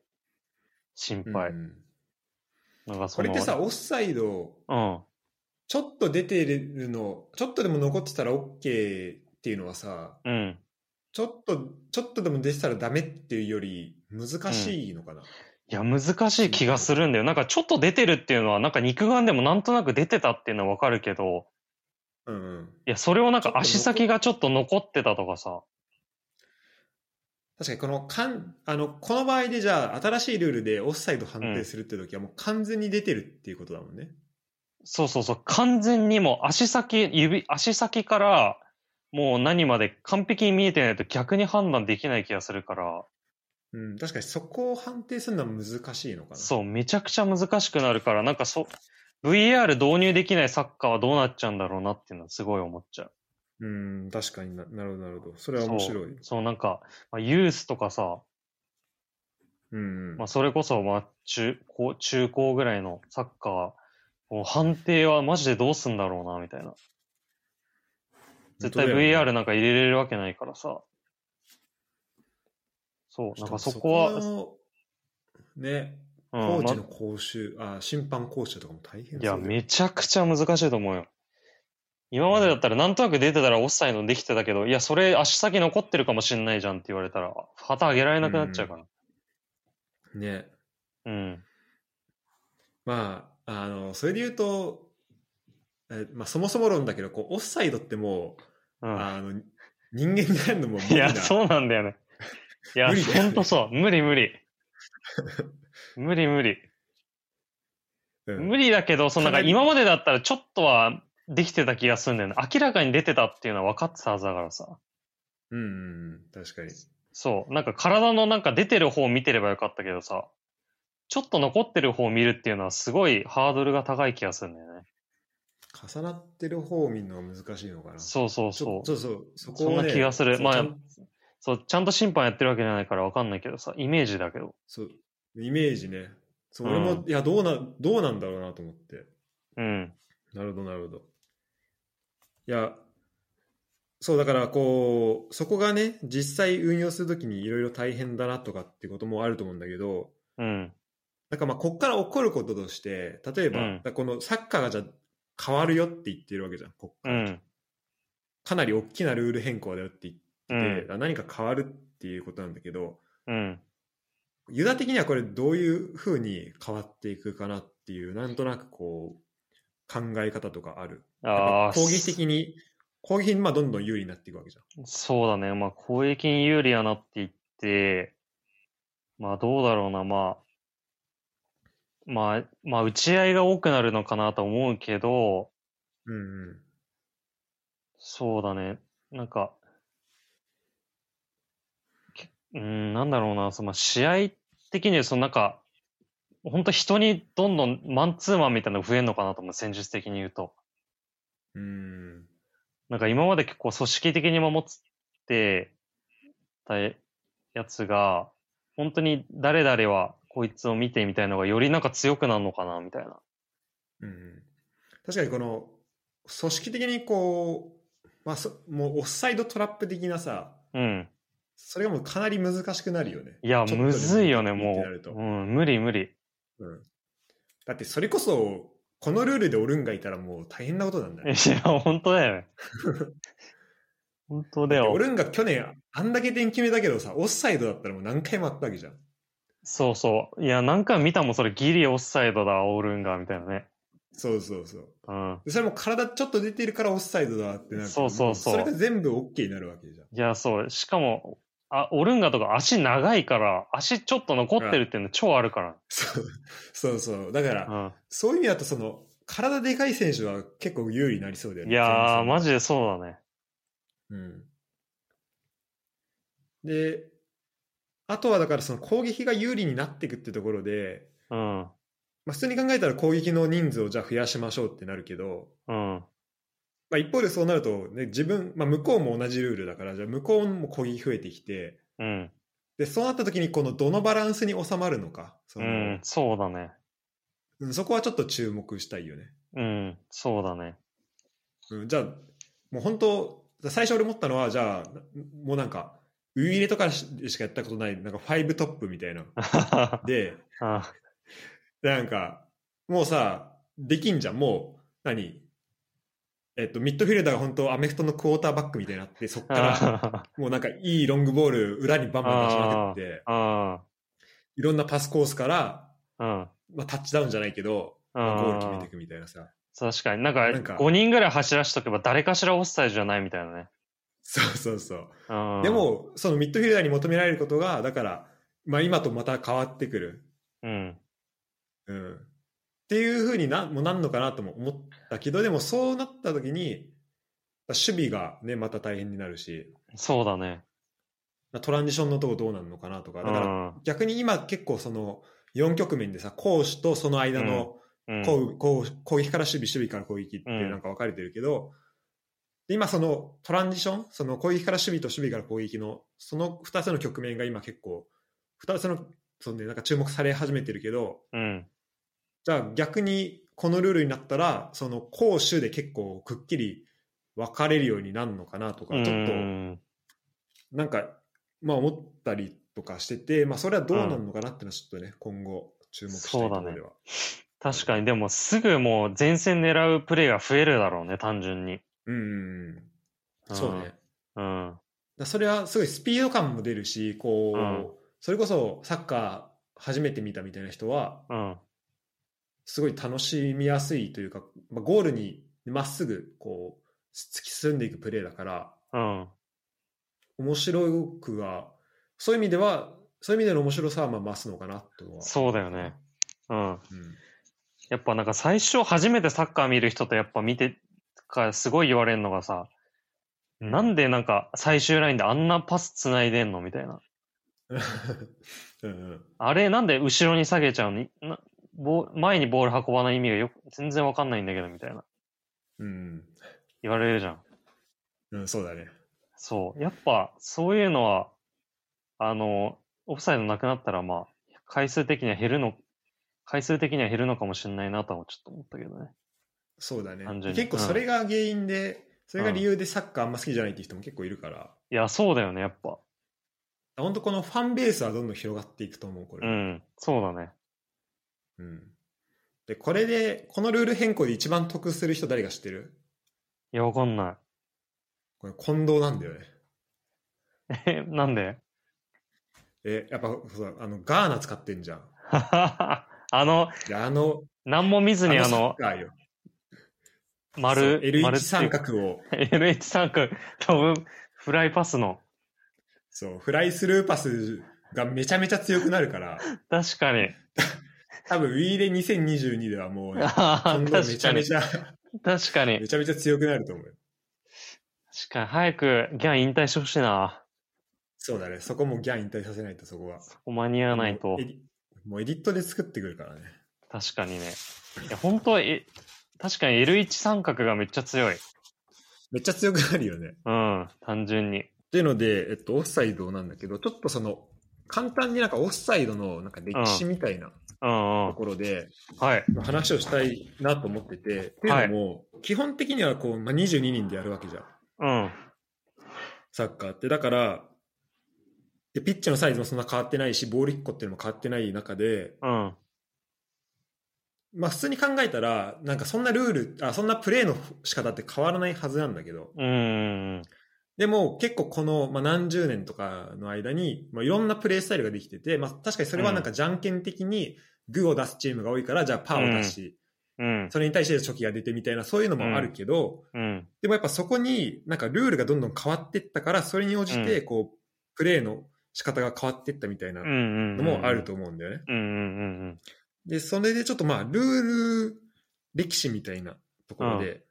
心配。うんなんかそのこれってさ、オフサイド、うん。ちょっと出てるの、ちょっとでも残ってたら OK っていうのはさ、うん。ちょっと、ちょっとでも出てたらダメっていうより難しいのかな？いや、難しい気がするんだよ。なんかちょっと出てるっていうのは、なんか肉眼でもなんとなく出てたっていうのはわかるけど、うんうん。いや、それをなんか足先がちょっと残ってたとかさ。確かにこのかんあのこの場合でじゃあ新しいルールでオフサイド判定するって時はもう完全に出てるっていうことだもんね。そうそうそう。完全にもう足先、指、足先からもう何まで完璧に見えてないと逆に判断できない気がするから、うん、確かにそこを判定するのは難しいのかな。そう、めちゃくちゃ難しくなるから、なんかそう、VAR 導入できないサッカーはどうなっちゃうんだろうなっていうのはすごい思っちゃう。うん、確かにななるほど、なるほど。それは面白い。そう、なんか、まあ、ユースとかさ、うん、うんまあ、それこそ、まあ、中高、中高ぐらいのサッカー、もう判定はマジでどうすんだろうな、みたいな。絶対本当だよ VAR ねなんか入れれるわけないからさ。そう、なんかそこは、のね、うんコーチのま講習、あ、審判講習とかも大変いや、めちゃくちゃ難しいと思うよ。今までだったらなんとなく出てたらオフサイドできてたけど、いや、それ足先残ってるかもしんないじゃんって言われたら、旗上げられなくなっちゃうから。ね。うん。まあ、あの、それで言うと、えまあ、そもそも論だけど、こう、オフサイドってもう、うん。あの、人間がやるのも無理ないや、そうなんだよね。いや、無ほんとそう。無理無理。無理無理。うん無理だけど、そのなんか今までだったらちょっとはできてた気がするんだよね。明らかに出てたっていうのは分かってたはずだからさ。うんうんうん、確かに。そう。なんか体のなんか出てる方を見てればよかったけどさ、ちょっと残ってる方を見るっていうのはすごいハードルが高い気がするんだよね。重なってる方を見るのが難しいのかな。そうそうちそう。ょそうそう、そこそんな気がする。まあそうちゃん、と審判やってるわけじゃないから分かんないけどさ、イメージだけど。そう、イメージね。そう、うん俺も、いや、どうな、どうなんだろうなと思って。うん。なるほど、なるほど。いや、そう、だから、こう、そこがね、実際運用するときにいろいろ大変だなとかってこともあると思うんだけど、うん。なんかまあ、こっから起こることとして、例えば、うんこのサッカーがじゃあ変わるよって言ってるわけじゃん、こっから。うん。かなり大きなルール変更だよって言っ。て、何か変わるっていうことなんだけど、うん。ユダ的にはこれどういうふうに変わっていくかなっていう、なんとなくこう、考え方とかある。あ攻撃的に、攻撃にまあどんどん有利になっていくわけじゃん。そうだね。まあ、攻撃に有利やなって言って、まあ、どうだろうな。まあ、まあ、まあ、打ち合いが多くなるのかなと思うけど、うんうん。そうだね。なんか、けうん、なんだろうな。その試合的に、そのなんか、本当人にどんどんマンツーマンみたいなのが増えるのかなと思う。戦術的に言うと。うん。なんか今まで結構組織的に守ってたやつが、本当に誰々はこいつを見てみたいのがよりなんか強くなるのかなみたいな。うんうん、確かにこの、組織的にこう、まあそ、もうオフサイドトラップ的なさ、うん。それがもうかなり難しくなるよね。いや、むずいよね、もう。うん、無理無理。うん。だってそれこそ、このルールでオルンがいたらもう大変なことなんだよ。いや、本当だよね。本当だよオ。ルンが去年あんだけ点決めたけどさ、オフサイドだったらもう何回もあったわけじゃん。そうそう。いや、何回見たもん、それギリオフサイドだ、オールンガーみたいなね。そうそうそう。うん。でそれも体ちょっと出てるからオフサイドだってなるとそうそうそうもそれが全部 OK になるわけじゃん。いや、そう。しかも、あ、オルンガとか足長いから、足ちょっと残ってるっていうの超あるから。そうそうそう。だから、うん。そういう意味だとその、体でかい選手は結構有利になりそうだよね。いやー、マジ。ジでそうだね。うん。で、あとはだからその攻撃が有利になっていくってところで、うん。まあ、普通に考えたら攻撃の人数をじゃあ増やしましょうってなるけど、うん。まあ、一方でそうなると、ね、自分、まあ、向こうも同じルールだから、じゃあ向こうも攻撃増えてきて、うん。で、そうなった時にこのどのバランスに収まるのか、そうのん。そうだね。うんそこはちょっと注目したいよね。うん。そうだね。うん、じゃあ、もう本当、最初俺思ったのは、じゃあ、もうなんか、ウイイレとかししかやったことない、なんかファイブトップみたいな。で、あでなんか、もうさ、できんじゃん。もう、何？えっと、ミッドフィルダーが本当アメフトのクォーターバックみたいになって、そっから、あもうなんかいいロングボール裏にバンバン出しまくって、あ。いろんなパスコースから、うん。まあ、タッチダウンじゃないけど、まあゴール決めていくみたいなさ。確かに。なんか、なんか5人ぐらい走らしとけば誰かしらオフサイドじゃないみたいなね。そうそうそう。うん。で、も、そのミッドフィルダーに求められることが、だから、まあ今とまた変わってくる。うん。うん。っていうふうにな、もうなんのかなとも思ったけど、でもそうなった時に、守備がね、また大変になるし、そうだね。トランジションのとこどうなるのかなとか、だからうん逆に今結構その4局面でさ、攻守とその間のうん。攻攻攻撃から守備、守備から攻撃ってうんなんか分かれてるけど、で今そのトランジション、その攻撃から守備と守備から攻撃の、その2つの局面が今結構、2つの、そのね、なんか注目され始めてるけど、うん。じゃあ逆にこのルールになったら、その攻守で結構くっきり分かれるようになるのかなとか、ちょっとうんなんか、まあ思ったりとかしてて、まあそれはどうなるのかなっていうのはちょっとね、今後注目したいところでは。確かに、でもすぐもう前線狙うプレーが増えるだろうね、単純に。うん。そうね。うん。だそれはすごいスピード感も出るし、こう、うんそれこそサッカー初めて見たみたいな人は、うん。すごい楽しみやすいというか、まあ、ゴールにまっすぐこう突き進んでいくプレーだから、うん。面白くは、そういう意味では、そういう意味での面白さはまあ増すのかなとは。そうだよね。うん。うん。やっぱなんか最初初めてサッカー見る人とやっぱ見てからすごい言われるのがさ、なんでなんか最終ラインであんなパス繋いでんのみたいな。うんうん、あれなんで後ろに下げちゃうの？なボ前にボール運ばない意味がよく全然わかんないんだけどみたいな。うん、言われるじゃん。うん、そうだね。そう。やっぱそういうのは、あの、オフサイドなくなったらまあ、回数的には減るの、回数的には減るのかもしれないなとはちょっと思ったけどね。そうだね結構それが原因で、それが理由でサッカーあんま好きじゃないっていう人も結構いるから、いや、そうだよね、やっぱ。本当このファンベースはどんどん広がっていくと思う、これ。うん。そうだね。うんで、これで、このルール変更で一番得する人誰が知ってる？いや、わかんなこれ近藤なんだよね。い。え、なんで？え、やっぱそうあのガーナ使ってんじゃん。あの、であの、何も見ずにあの、カーよ。丸、そう L1 丸三角を、L1 三角飛ぶフライパスの。そう、フライスルーパスがめちゃめちゃ強くなるから、確かに。多分 Wii で2022ではもう、ね、め。ちゃめちゃ、確かにめ。ちゃめちゃ強くなると思うよ。確かに。早くギャン引退してほしいな。そうだね。そこもギャン引退させないと、そこは。間に合わないともうエ。ディットで作ってくるからね。確かにね。いや、本当は、え、確かに L1 三角がめっちゃ強い。めっちゃ強くなるよね。うん、単純に。っていうので、えっと、オフサイドなんだけど、ちょっとその、簡単になんかオフサイドのなんか歴史みたいなうんうとん。ころで、はい。話をしたいなと思ってて、っていうのも、基本的にはこう、まあ、22人でやるわけじゃん。うん。サッカーって。だから、でピッチのサイズもそんな変わってないし、ボール1個っていうのも変わってない中で、うん。まあ普通に考えたら、なんかそんなルール、あそんなプレーの仕方って変わらないはずなんだけど、うん。でも結構この、まあ、何十年とかの間に、まあ、いろんなプレースタイルができてて、まあ確かにそれはなんかじゃんけん的にグーを出すチームが多いから、じゃあパーを出し、うん。それに対してチョキが出てみたいな、そういうのもあるけど、うん。でもやっぱそこになんかルールがどんどん変わっていったから、それに応じてこう、プレーの仕方が変わっていったみたいな。のもあると思うんだよね。で、それでちょっとまあ、ルール歴史みたいなところで、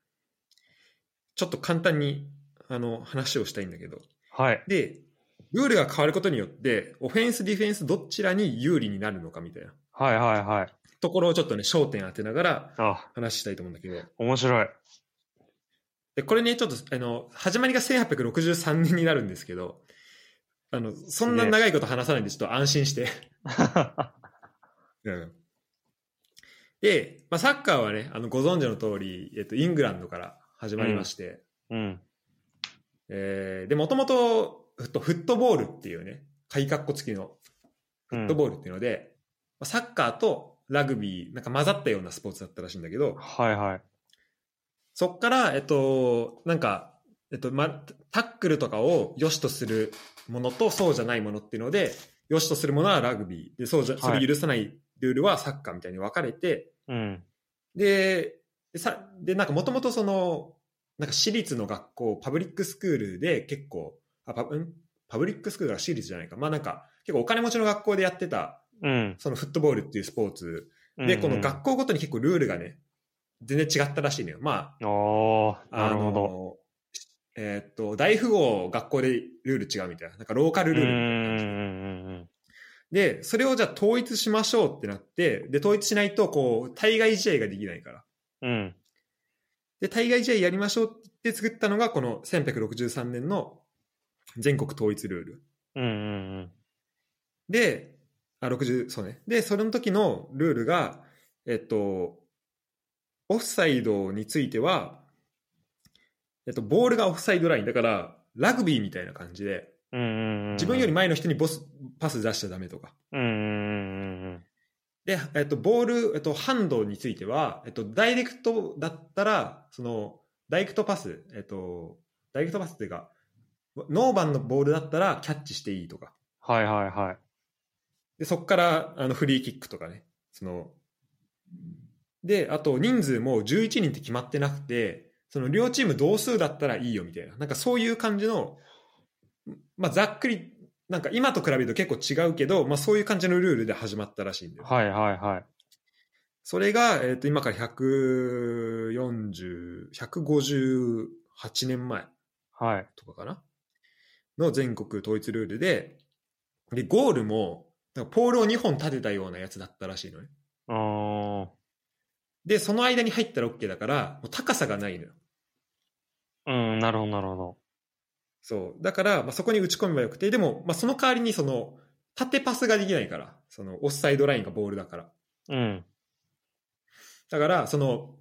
ちょっと簡単にあの話をしたいんだけど、はい。で、ルールが変わることによって、オフェンス、ディフェンス、どちらに有利になるのかみたいなはいはいはい。ところをちょっとね、焦点当てながらあ、話したいと思うんだけど、面白い。で、これね、ちょっと、あの、始まりが1863年になるんですけど、あの、そんな長いこと話さないんで、ちょっと安心して。うん。で、まあ、サッカーはね、あの、ご存知の通り、えっと、イングランドから始まりまして、うん。えーで、もともと、フットフットボールっていうね、鍵括弧付きのうんフットボールっていうので、まあサッカーとラグビー、なんか混ざったようなスポーツだったらしいんだけど、はいはい。そっから、えっと、なんか、えっと、ま、タックルとかを良しとするものとそうじゃないものっていうので、良しとするものはラグビーで、そうじゃ、それ許さないルールはサッカーみたいに分かれて、うん。で、でさ、で、なんかもともとその、なんか私立の学校、パブリックスクールで結構、あ、パん？パブリックスクールが私立じゃないか。まあなんか、結構お金持ちの学校でやってた、うん。そのフットボールっていうスポーツ。で、うんこの学校ごとに結構ルールがね、全然違ったらしいのよ。まあ、あるほど。の、えーっと、大富豪学校でルール違うみたいな。なんかローカルルールみたいな感じうんうんうんで、それをじゃあ統一しましょうってなって、で、統一しないと、こう、対外試合ができないから。うん。うん。で、対外試合やりましょうって作ったのが、この1863年の全国統一ルール。うんうんうん。で、あ、60、そうね。で、それの時のルールが、えっと、オフサイドについては、えっと、ボールがオフサイドライン。だから、ラグビーみたいな感じで、うんうんうん。自分より前の人にボス、パス出しちゃダメとか。うんうんうんうん。で、えっと、ボール、えっと、ハンドについては、えっと、ダイレクトだったら、その、ダイレクトパス、えっと、ダイレクトパスっていうか、ノーバンのボールだったらキャッチしていいとか。はいはいはい。で、そこから、あの、フリーキックとかね。その、で、あと、人数も11人って決まってなくて、その、両チーム同数だったらいいよみたいな。なんかそういう感じの、まあ、ざっくり、なんか今と比べると結構違うけど、まあそういう感じのルールで始まったらしいんだよ。はいはいはい。それが、えっ、と、今から140、158年前はい。とかかな？の全国統一ルールで、で、ゴールも、なんかポールを2本立てたようなやつだったらしいのね。うーん。で、その間に入ったら OK だから、もう高さがないのよ。うん、なるほどなるほど。そう。だから、まあ、そこに打ち込めばよくて、でも、まあ、その代わりに、その、縦パスができないから、その、オフサイドラインがボールだから。うん。だから、その、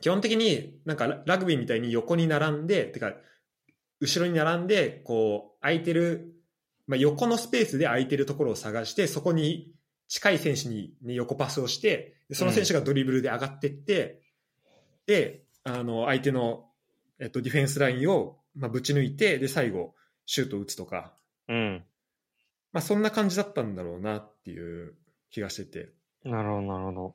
基本的になんかララグビーみたいに横に並んで、てか、後ろに並んで、こう、空いてる、まあ、横のスペースで空いてるところを探して、そこに近い選手に、ね、横パスをして、でその選手がドリブルで上がってって、で、あの、相手の、えっと、ディフェンスラインを、まあ、ぶち抜いて、で、最後、シュートを打つとか、うん。まあ、そんな感じだったんだろうなっていう気がしてて。なるほどなるほど。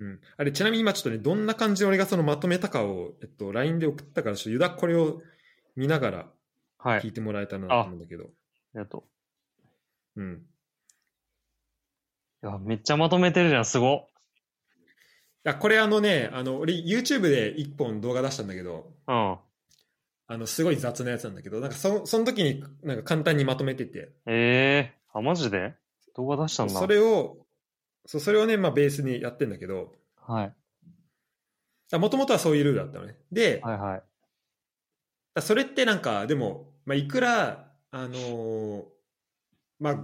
うん、あれちなみに今ちょっとねどんな感じで俺がそのまとめたかを、えっと、LINE で送ったからちょっとユダこれを見ながらはい。聞いてもらえたらなと思うんだけど、ありがとうん、う。いや、めっちゃまとめてるじゃん、すご。いやこれあのねあの俺 YouTube で1本動画出したんだけどうん。あのすごい雑なやつなんだけどなんかそその時になんか簡単にまとめててええー。あ、マジで？動画出したんだ。それをそうそれをね、まあ、ベースにやってんだけどはい。もともとはそういうルールだったのねで、はいはい。だそれってなんかでも、まあ、いくらあのーまあ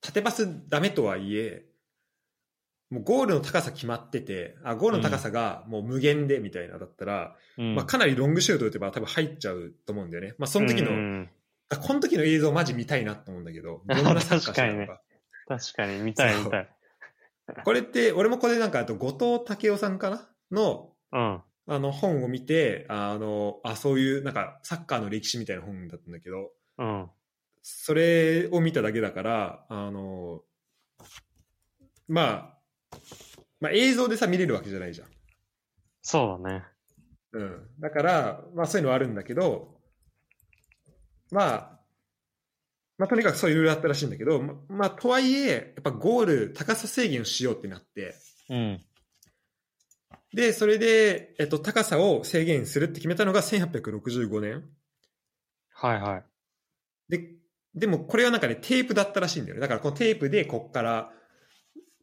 縦パスダメとはいえもうゴールの高さ決まっててあゴールの高さがもう無限でみたいなだったら、うん。まあ、かなりロングシュート打てば多分入っちゃうと思うんだよね、まあ、その時の、うんあこの時の映像マジ見たいなと思うんだけど どんなサッカーしのか確かに、見たい見たい。これって俺もこれなんかあと後藤武雄さんかなのうん。あの本を見てあのあそういうなんかサッカーの歴史みたいな本だったんだけどうん。それを見ただけだから、あの、まあ、まあ映像でさ見れるわけじゃないじゃん。そうだね。うん。だから、まあそういうのはあるんだけど、まあ、まあとにかくそういうルールあったらしいんだけど、ままあとはいえ、やっぱゴール、高さ制限をしようってなって、うん。で、それで、えっと、高さを制限するって決めたのが1865年。はいはい。で、でもこれはなんかね、テープだったらしいんだよね。だからこのテープでこっから、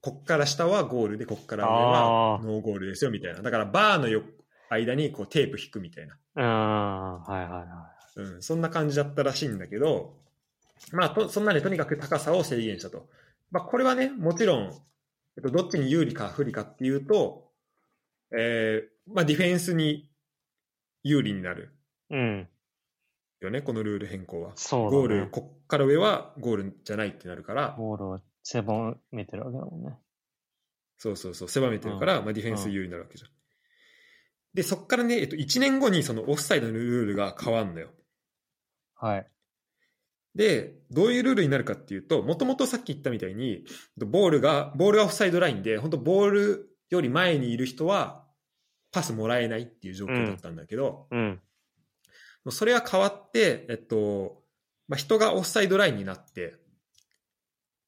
こっから下はゴールで、こっから上はノーゴールですよ、みたいな。だからバーのよ間にこうテープ引くみたいな。うん。はいはいはうん、そんな感じだったらしいんだけど、まあ、とそんなね、とにかく高さを制限したと。まあ、これはね、もちろん、えっと、どっちに有利か不利かっていうと、えーまあ、ディフェンスに有利になるい。うん。よね、このルール変更は。そうだね。ゴール、こっから上はゴールじゃないってなるから、ゴールを狭めてるわけだもんね。そうそうそう、狭めてるから、まあ、ディフェンス有利になるわけじゃん。で、そっからね、えっと、1年後にそのオフサイドのルールが変わんのよ。はい。で、どういうルールになるかっていうと、もともとさっき言ったみたいに、ボールが、ボールがオフサイドラインで、本当ボールより前にいる人は、パスもらえないっていう状況だったんだけど、うん。それは変わって、えっと、まあ、人がオフサイドラインになって、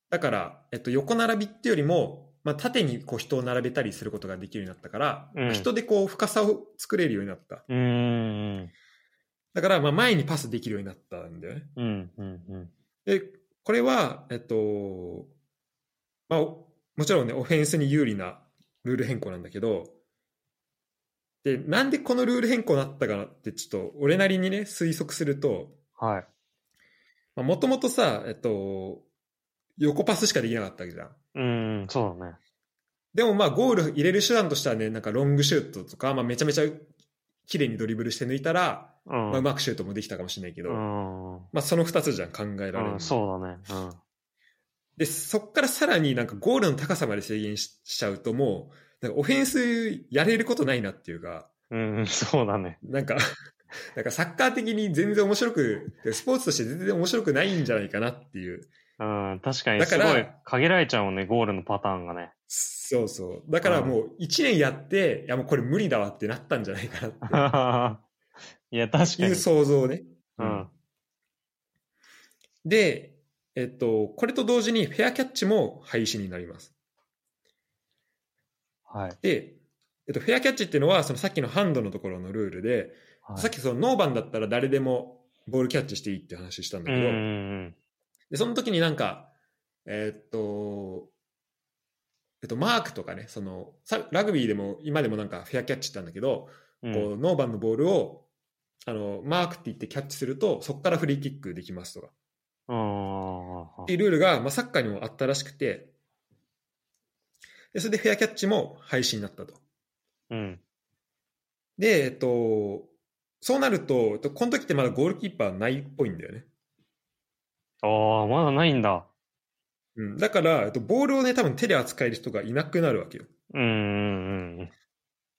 だから、えっと、横並びっていうよりも、まあ、縦にこう人を並べたりすることができるようになったから、うんまあ人でこう深さを作れるようになった。うーん。だから、まあ、前にパスできるようになったんだよね。うん。うん。うん。で、これは、えっと、まあ、おもちろんね、オフェンスに有利なルール変更なんだけど、で、なんでこのルール変更になったかなって、ちょっと俺なりにね、推測すると、はい。もともとさ、えっと、横パスしかできなかったわけじゃん。うん、そうだね。でもまあゴール入れる手段としてはね、なんかロングシュートとか、まあめちゃめちゃ綺麗にドリブルして抜いたら、うん。まあうまくシュートもできたかもしれないけど、うん。まあその二つじゃん考えられるの、うん、そうだね。うん。で、そっからさらになんかゴールの高さまで制限ししちゃうともう、なんかオフェンスやれることないなっていうか、うん、そうだね。なんか、なんかサッカー的に全然面白く、スポーツとして全然面白くないんじゃないかなっていう。うん、確かにだからすごい限られちゃうもんね、ゴールのパターンがね。そうそう。だからもう1年やって、いやもうこれ無理だわってなったんじゃないかなっ いや、確かにていう。想像ね。うん。で、えっと、これと同時にフェアキャッチも廃止になります。はい。で、えっと、フェアキャッチっていうのは、そのさっきのハンドのところのルールで、はいさっきそのノーバンだったら誰でもボールキャッチしていいって話したんだうんけど、うんで、その時になんか、えっと、えっと、マークとかね、その、さラグビーでも今でもなんかフェアキャッチったんだけど、うん。こうノーバンのボールを、あの、マークって言ってキャッチすると、そこからフリーキックできますとか。うん。っていうルールが、まあ、サッカーにもあったらしくて、でそれでフェアキャッチも廃止になったと。うん。で、えっと、そうなるとこの時ってまだゴールキーパーないっぽいんだよね。ああ、まだないんだ。うん、だから、えっと、ボールをね、多分手で扱える人がいなくなるわけよ。うんうん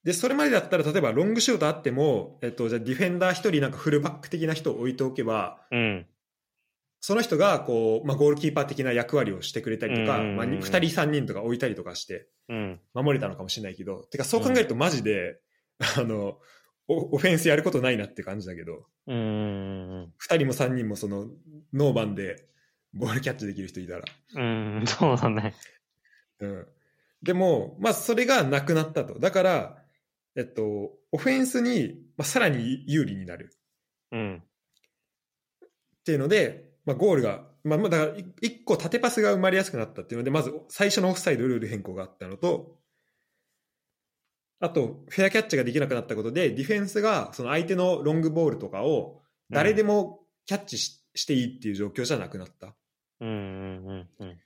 で、それまでだったら、例えばロングシュートあっても、えっと、じゃあディフェンダー一人なんかフルバック的な人を置いておけば、うん。うん。その人が、こう、まあ、ゴールキーパー的な役割をしてくれたりとか、うんまあ、2人3人とか置いたりとかして、うん。守れたのかもしれないけど、てかそう考えるとマジで、あの、オオフェンスやることないなって感じだけど、うんうん。2人も3人もその、ノーバンでボールキャッチできる人いたら。うん、そうだね。うん。でも、まあ、それがなくなったと。だから、えっと、オフェンスに、まあ、さらに有利になるうん。っていうので、まあ、ゴールが、まあ、まあだから、い一個縦パスが生まれやすくなったっていうので、まず最初のオフサイドルール変更があったのと、あと、フェアキャッチができなくなったことで、ディフェンスが、その相手のロングボールとかを、誰でもキャッチし,、していいっていう状況じゃなくなった。うんうんうんうん。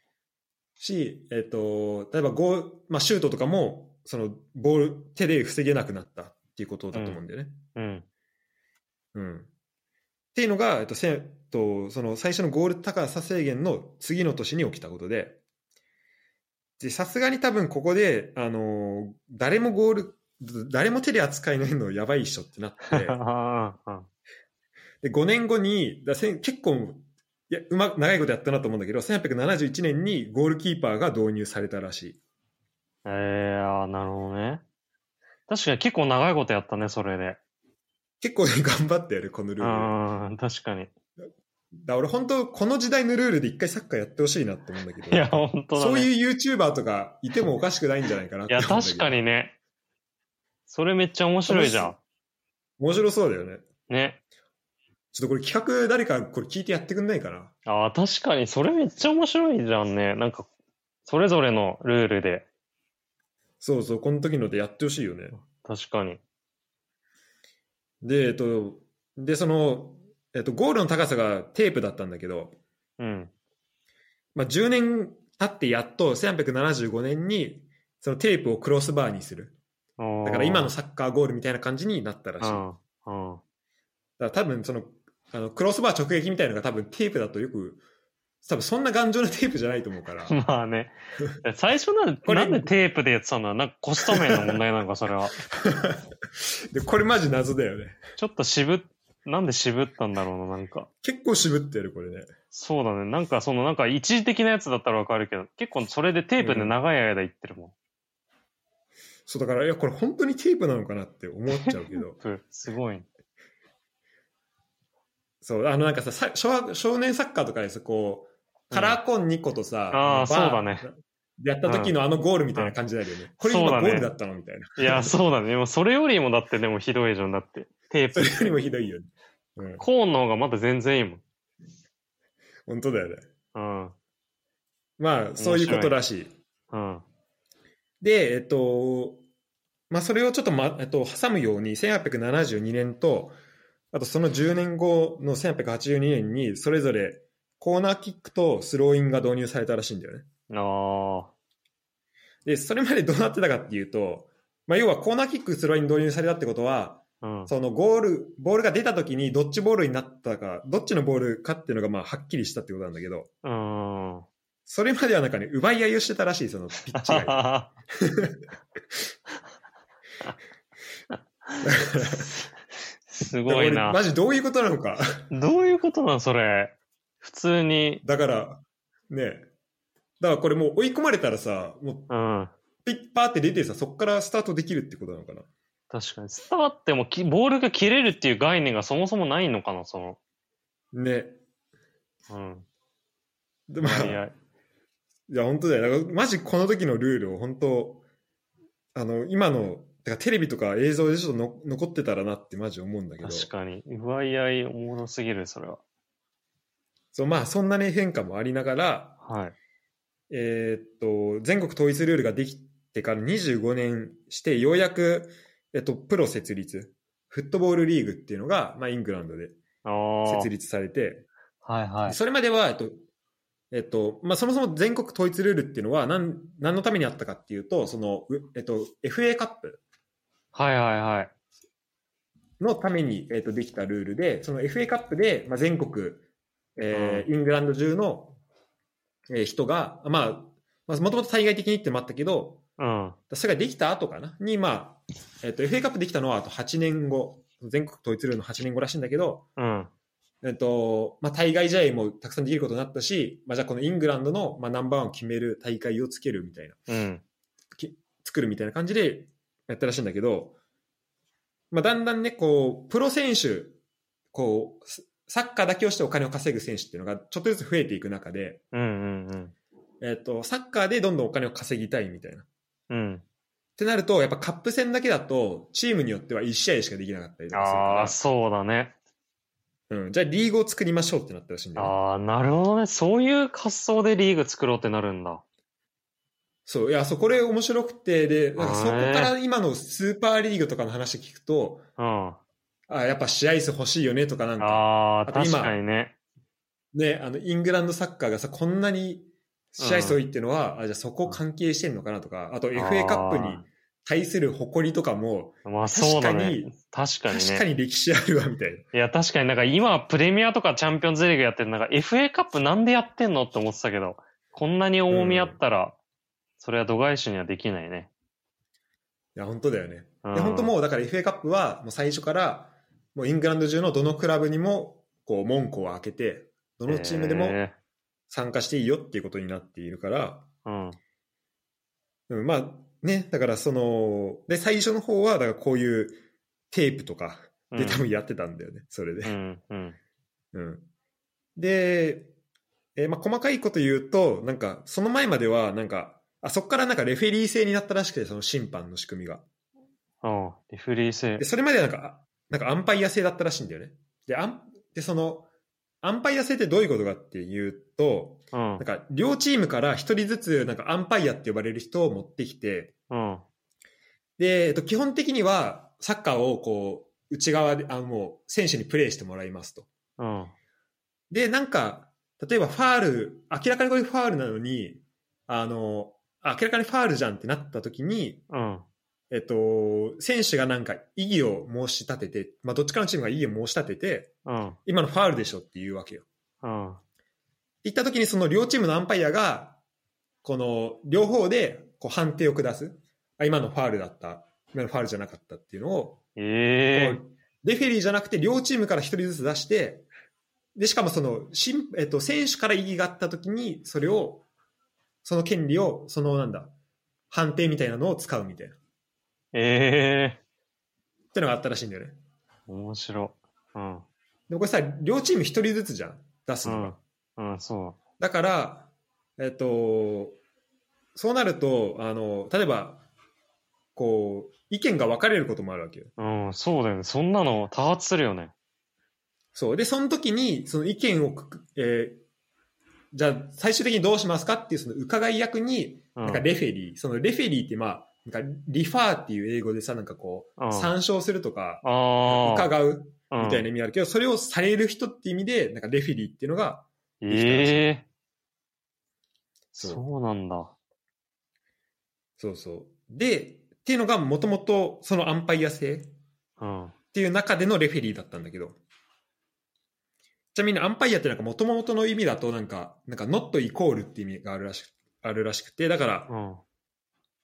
し、えっ、と、例えばゴール、まあ、シュートとかも、その、ボール、手で防げなくなったっていうことだと思うんだよね。うん。うん。っていうのが、えっと、せと、その最初のゴール高さ制限の次の年に起きたことで、で、さすがに多分ここで、あのー誰もゴール、誰も手で扱いののやばいっしょってなって、ああで、5年後に、だせん結構、いや、うま、長いことやったなと思うんだけど、1871年にゴールキーパーが導入されたらしい。ええああ、なるほどね。確かに結構長いことやったね、それで。結構ね、頑張ったよね、このルール。だかうん、確かに。ら俺本当、この時代のルールで一回サッカーやってほしいなって思うんだけど。いや、本当だね。そういう YouTuber とかいてもおかしくないんじゃないかなっいや、て思うんだけど確かにね。それめっちゃ面白いじゃん。面白そうだよね。ね。ちょっとこれ企画誰かこれ聞いてやってくんないかな？ああ、確かに、それめっちゃ面白いじゃんね。なんか、それぞれのルールで。そうそう、この時のでやってほしいよね。確かに。で、えっと、で、その、えっと、ゴールの高さがテープだったんだけど、うん。まあ、10年経ってやっと1875年にそのテープをクロスバーにする。だから今のサッカーゴールみたいな感じになったらしい。だか。ら多分その、あの、クロスバー直撃みたいなのが多分テープだとよく多分そんな頑丈なテープじゃないと思うから。まあね。最初なんで、これなんでテープでやってたんだなんかコスト面の問題なのか、それは。で、これマジ謎だよね。ちょっと渋っ、なんで渋ったんだろうな、なんか。結構渋ってる、これね。そうだね。なんかその、なんか一時的なやつだったらわかるけど、結構それでテープで長い間いってるもん。そう、だから、いや、これ本当にテープなのかなって思っちゃうけど。うんすごい。そう、あの、なんかさ、さ少少年サッカーとかでさ、こう、カラーコン2個とさ、あーバーそうだね。でやった時のあのゴールみたいな感じになるよね。これ今ゴールだったのみたいな。いや、そうだね。でもそれよりもだってでもひどいじゃん。だって。テープそれ。よりもひどいよね。うん。コーンの方がまだ全然いいもん。本当だよね。うん。まあ、そういうことらしい。うん。で、えっと、まあ、それをちょっと、ま、えっと、挟むように、1872年と、あとその10年後の1882年に、それぞれコーナーキックとスローインが導入されたらしいんだよね。あで、それまでどうなってたかっていうと、まあ、要はコーナーキック、スローイン導入されたってことは、あ。うん。そのゴール、ボールが出た時にどっちボールになったか、どっちのボールかっていうのがまあはっきりしたってことなんだけど、うん。それまではなんかね、奪い合いをしてたらしい、そのピッチが。すごいな。マジどういうことなのか。どういうことなんそれ。普通に。だから、ねだからこれもう追い込まれたらさ、もううん。ピッパーって出てさ、そこからスタートできるってことなのかな。確かに。スターってもきボールが切れるっていう概念がそもそもないのかな、その。ね。うん。でまあ、いいや、や、本当だよ。だからマジこの時のルールを本当、あの、今の、てかテレビとか映像でちょっとの残ってたらなってマジ思うんだけど。確かに。奪いもろすぎる、それは。そう、まあそんなね変化もありながら、はい。えーっと、全国統一ルールができてから25年して、ようやく、えっと、プロ設立、フットボールリーグっていうのが、まあ、イングランドでああ。設立されて、はいはい。それまでは、えっと、えっと、まあ、そもそも全国統一ルールっていうのは何、何のためにあったかっていうと、その、うえっと、FA カップはいはいはい。のために、えっと、できたルールで、その FA カップで、まあ、全国、えーイングランド中の、えー人が、まあ、まあ、もともと対外的にってのもあったけど、うん。それができた後かな？に、まあ、えっと、FA カップできたのはあと8年後、全国統一ルールの8年後らしいんだけど、うん。えっと、まあ、対外試合もたくさんできることになったし、まあ、じゃあこのイングランドの、まあ、ナンバーワンを決める大会をつけるみたいな、うん。作るみたいな感じでやったらしいんだけど、まあ、だんだんね、こう、プロ選手、こう、ササッカーだけをしてお金を稼ぐ選手っていうのがちょっとずつ増えていく中で、うんうんうん。えっと、サッカーでどんどんお金を稼ぎたいみたいな。っうん。てなると、やっぱカップ戦だけだと、チームによっては1試合しかできなかったりとかするからああ、そうだね。うん、じゃあリーグを作りましょうってなったらしいんだよね、ああ、なるほどね。そういう発想でリーグ作ろうってなるんだ。そう、いや、そう、これ面白くて、で、なんかそこから今のスーパーリーグとかの話聞くと、うん。あやっぱ試合数欲しいよねとかなんか、ああ、確かにね。ね、あの、イングランドサッカーがさ、こんなに試合数多いっていうのは、あじゃあそこ関係してんのかなとか、あと FA カップに対する誇りとかも、まあそうだ確かねに。確かにね。確かに歴史あるわ、みたいな。いや、確かになんか今プレミアとかチャンピオンズリーグやってるなんか FA カップなんでやってんのって思ってたけど、こんなに重みあったら、それは度外視にはできないね。いや、本当だよね。うんで、本当もう、だから FA カップは、もう最初から、もうイングランド中のどのクラブにも、こう、門戸を開けて、どのチームでもへ参加していいよっていうことになっているから、ーうん。うん、まあ、ね、だからその、で、最初の方は、だからこういうテープとかで多分やってたんだよね、それで。うん、うん。うん。で、えーまあ、細かいこと言うと、なんか、その前までは、なんか、あ、そこからなんかレフェリー制になったらしくて、その審判の仕組みが。うん。リフリー制で、。それまではなんか、なんかアンパイア制だったらしいんだよね。で、アン、で、その、アンパイア制ってどういうことかっていうと、うんなん。か、両チームから一人ずつ、なんかアンパイアって呼ばれる人を持ってきて、うん。で、えっと、基本的には、サッカーをこう、内側で、あもう、選手にプレイしてもらいますと。うん。で、なんか、例えばファール、明らかにこれファールなのに、あの、あ明らかにファールじゃんってなった時に、うん。えっと、選手がなんか異議を申し立てて、まあ、どっちかのチームが異議を申し立てて、うん。今のファールでしょって言うわけよ。うん。いった時にその両チームのアンパイアが、この両方でこう判定を下す。あ今のファールだった、今のファールじゃなかったっていうのを、ええこうレフェリーじゃなくて両チームから一人ずつ出して、で、しかもその、しんえっと、選手から異議があった時に、それを、その権利を、そのなんだ、判定みたいなのを使うみたいな。っええてのがあったらしいんだよね。面白い。うん。でもこれさ、両チーム一人ずつじゃん、出すのが。うん。うん、そだから、えっと、そうなると、あの、例えば、こう、意見が分かれることもあるわけよ。う。うん、そうだよね。そんなの多発するよね。そう。で、その時に、その意見をえーじゃあ、最終的にどうしますかっていう、その伺い役に、うん。なんかレフェリー、そのレフェリーってまあ、なんかリファーっていう英語でさ、なんかこう、うん参照するとか。伺ううんみたいな意味あるけど、それをされる人って意味で、なんかレフェリーっていうのが、ええそうそうなんだ。そうそう。で、っていうのがもともとそのアンパイア制うん。っていう中でのレフェリーだったんだけど、ちなみにアンパイアってなんか元々の意味だとなんか、なんか not イコールって意味があるらしく、あるらしくて、だから、うん。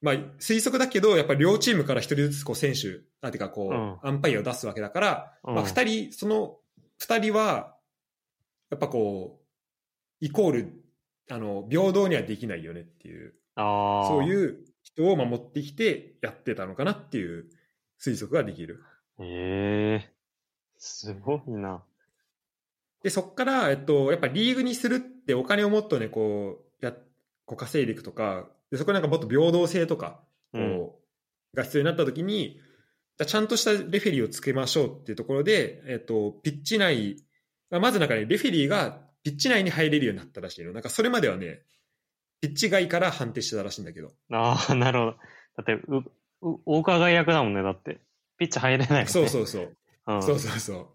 まあ推測だけど、やっぱり両チームから一人ずつこう選手、あ、てかこう、うんアンパイアを出すわけだから、うんまあ二人、その二人は、やっぱこう、イコール、あの、平等にはできないよねっていう。そういう人を守ってきてやってたのかなっていう推測ができる。ええすごいな。で、そこから、えっと、やっぱリーグにするってお金をもっとね、こう、や、こう稼いでいくとか、でそこになんかもっと平等性とか、こう、うんが必要になった時に、じゃあちゃんとしたレフェリーをつけましょうっていうところで、えっと、ピッチ内、まずなんかね、レフェリーがピッチ内に入れるようになったらしいの。なんかそれまではね、ピッチ外から判定してたらしいんだけど。ああ、なるほど。だって、う、う、お伺い役だもんね、だって。ピッチ入れないよね。そうそうそう。うん。そうそうそう。っ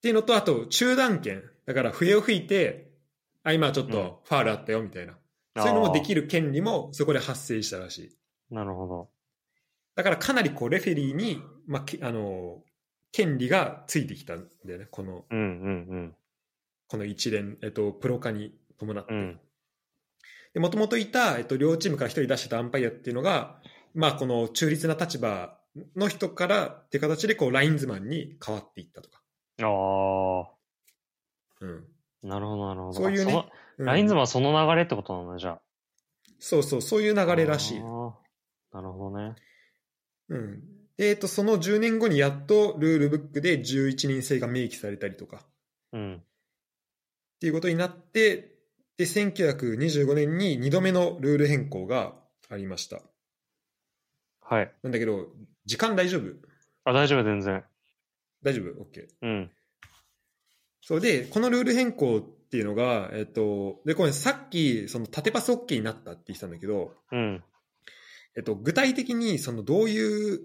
ていうのと、あと、中断権。だから、笛を吹いて、あ、今ちょっとファールあったよ、みたいな。そういうのもできる権利もそこで発生したらしい。なるほど。だからかなりこう、レフェリーに、まあ、けあの、権利がついてきたんだよね。この、うんうんこの一連、えっと、プロ化に伴って。うん。もともといた、えっと、両チームから一人出してたアンパイアっていうのが、まあ、この中立な立場の人からっていう形で、こう、ラインズマンに変わっていったとか。あうん。あ、なるほど、なるほど。そういうねラインズマンはその流れってことなんだ、じゃあ。そうそう、そういう流れらしいなるほどね。うん。でえっと、その10年後にやっとルールブックで11人制が明記されたりとかうん。っていうことになって、で、1925年に2度目のルール変更がありました。はい。なんだけど、時間大丈夫？あ、大丈夫、全然。大丈夫 ?OK。うん。そうで、このルール変更っていうのが、えっと、で、これさっき、その縦パス OK になったって言ってたんだけど、うん。えっと、具体的に、その、どういう、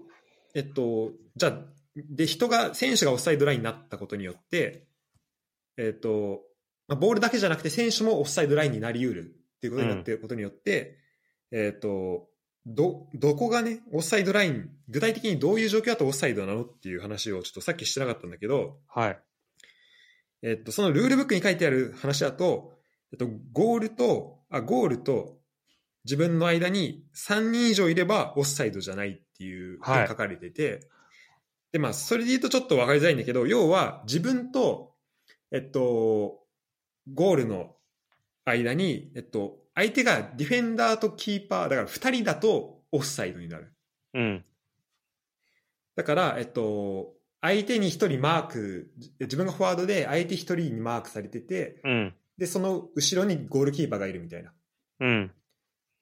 えっと、じゃあ、で、人が、選手がオフサイドラインになったことによって、えっと、まあ、ボールだけじゃなくて、選手もオフサイドラインになり得るっていうことになっていることによって、えっと、ど、どこがね、オフサイドライン、具体的にどういう状況だとオフサイドなのっていう話をちょっとさっきしてなかったんだけど、はい。えっと、そのルールブックに書いてある話だと、えっと、ゴールと、あ、ゴールと自分の間に3人以上いればオフサイドじゃないっていうふうに書かれてて、で、まあ、それで言うとちょっと分かりづらいんだけど、要は自分と、えっと、ゴールの間に、えっと、相手がディフェンダーとキーパー、だから2人だとオフサイドになる。うん。だから、えっと、相手に1人マーク、自分がフォワードで相手1人にマークされてて、うん。で、その後ろにゴールキーパーがいるみたいな。うん。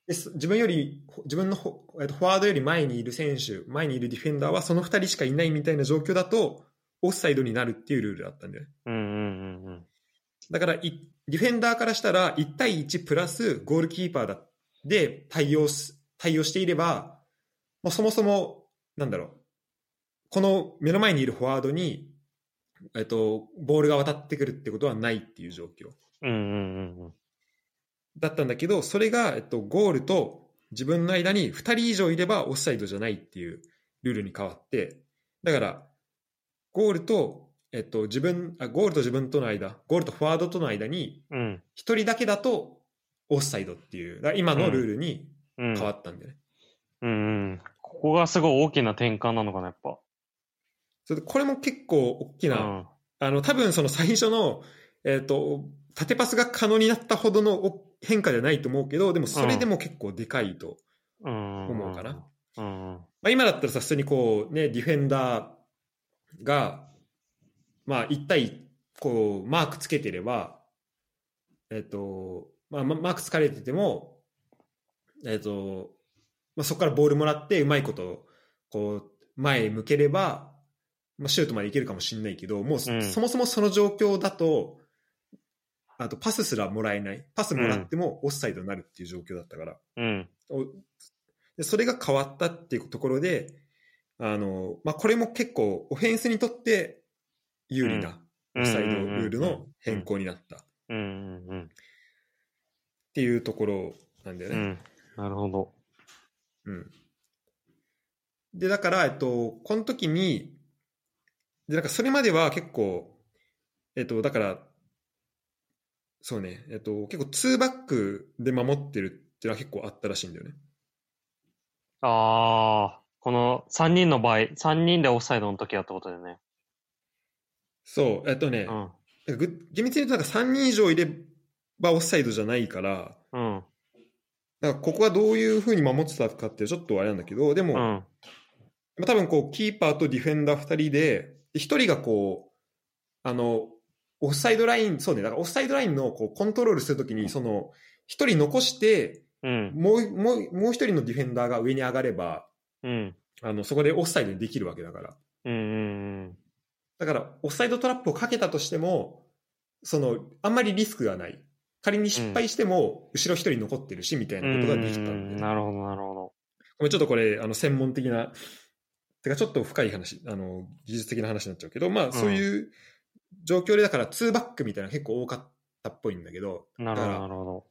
です自分より、自分のフォワードより前にいる選手、前にいるディフェンダーはその2人しかいないみたいな状況だと、オフサイドになるっていうルールだったんだよね。うん。うん。うん。だからい、ディフェンダーからしたら1対1プラスゴールキーパーだで対応す、対応していれば、もうそもそも、なんだろう、この目の前にいるフォワードに、えっと、ボールが渡ってくるってことはないっていう状況。うん。うん。うん。だったんだけど、それが、えっと、ゴールと自分の間に2人以上いればオフサイドじゃないっていうルールに変わって、だから、ゴールとえっと、自分あ、ゴールと自分との間、ゴールとフォワードとの間に、うん。一人だけだとオフサイドっていう、今のルールにうん。変わったんだよね。うんうん。ここがすごい大きな転換なのかな、やっぱ。それでこれも結構大きな、うん。あの、多分その最初の、えっ、と、縦パスが可能になったほどのお変化じゃないと思うけど、でもそれでも結構でかいと。うん。思うかな。うん。まあ、今だったらさ、普通にこうね、ディフェンダーが、まあ、一対、こう、マークつけてれば、えっ、と、まあ、まマークつかれてても、えっ、と、まあ、そこからボールもらって、うまいこと、こう、前へ向ければ、まあ、シュートまでいけるかもしれないけど、もうそ,、うんもそもその状況だと、あとパスすらもらえない。パスもらってもオフサイドになるっていう状況だったから。うん。それが変わったっていうところで、あのまあ、これも結構オフェンスにとって有利なオフサイドルールの変更になったっうんうんうん。ていうところなんだよね。うん。なるほど。うんでだから、えっと、この時にでなんかそれまでは結構、えっと、だからそうね、えっと、結構2バックで守ってるっていうのは結構あったらしいんだよね。ああ、この3人の場合、3人でオフサイドの時はってことだよね。そう、えっとね、うん。ぐ厳密に言うとなんか3人以上いればオフサイドじゃないから、うん。なんかここはどういうふうに守ってたかってちょっとあれなんだけど、でも、うん。まあ多分こう、キーパーとディフェンダー2人で、で1人がこう、あの、オフサイドライン、そうね、だからオフサイドラインのこうコントロールするときに、その、1人残して、うん。もう、もう、もう1人のディフェンダーが上に上がれば、うん。あの、そこでオフサイドにできるわけだから。うん。うん。だから、オフサイドトラップをかけたとしても、その、あんまりリスクがない。仮に失敗しても、後ろ一人残ってるし、みたいなことができたんで、うんなるほど、なるほど。ごめんちょっとこれ、あの、専門的な、てかちょっと深い話、あの、技術的な話になっちゃうけど、まあ、そういう状況で、だから、2バックみたいなの結構多かったっぽいんだけど、なるほど、なるほど。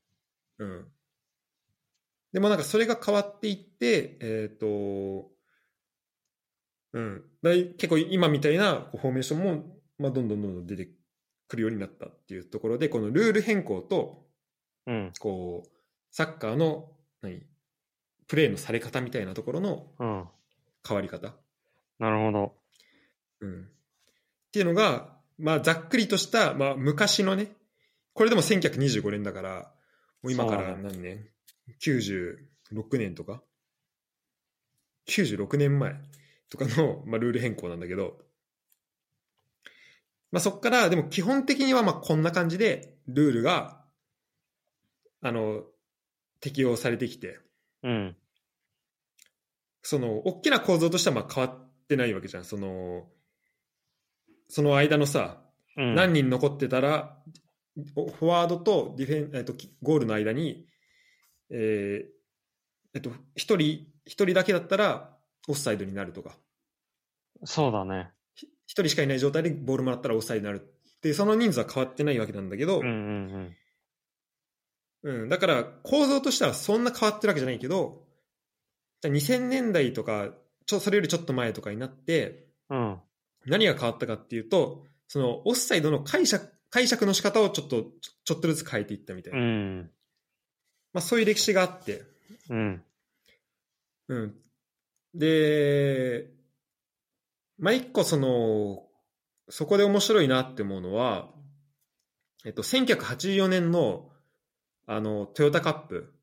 うん。でもなんかそれが変わっていって、えっ、と、うん。だい結構今みたいなフォーメーションも、まあ、どんどんどんどん出てくるようになったっていうところで、このルール変更と、うん。こう、サッカーの、何プレーのされ方みたいなところのうん。変わり方？なるほど。うん。っていうのが、まあ、ざっくりとした、まあ、昔のね、これでも1925年だから、もう今から何年 ?96 年とか ?96 年前とかの、まあ、ルール変更なんだけど、まあ、そこから、でも基本的にはまあこんな感じで、ルールが、あの、適用されてきて、うん。その、大きな構造としてはまあ変わってないわけじゃん。その、その間のさ、うん。何人残ってたら、おフォワードとディフェン、えっと、きゴールの間に、えーえっと、一人、一人だけだったら、オフサイドになるとか、そうだね。ひ一人しかいない状態でボールもらったらオフサイドになるっていう、その人数は変わってないわけなんだけど、うんうんうん、だから構造としてはそんな変わってるわけじゃないけど、じゃあ2000年代とか、ちょそれよりちょっと前とかになって、うん。うん。何が変わったかっていうと、そのオフサイドの解釈解釈の仕方をちょっとちょちょっとずつ変えていったみたいな、うん。まあ、そういう歴史があって、うん。うん、で、まあ、一個その、そこで面白いなって思うのは、えっと、1984年の、あの、トヨタカップ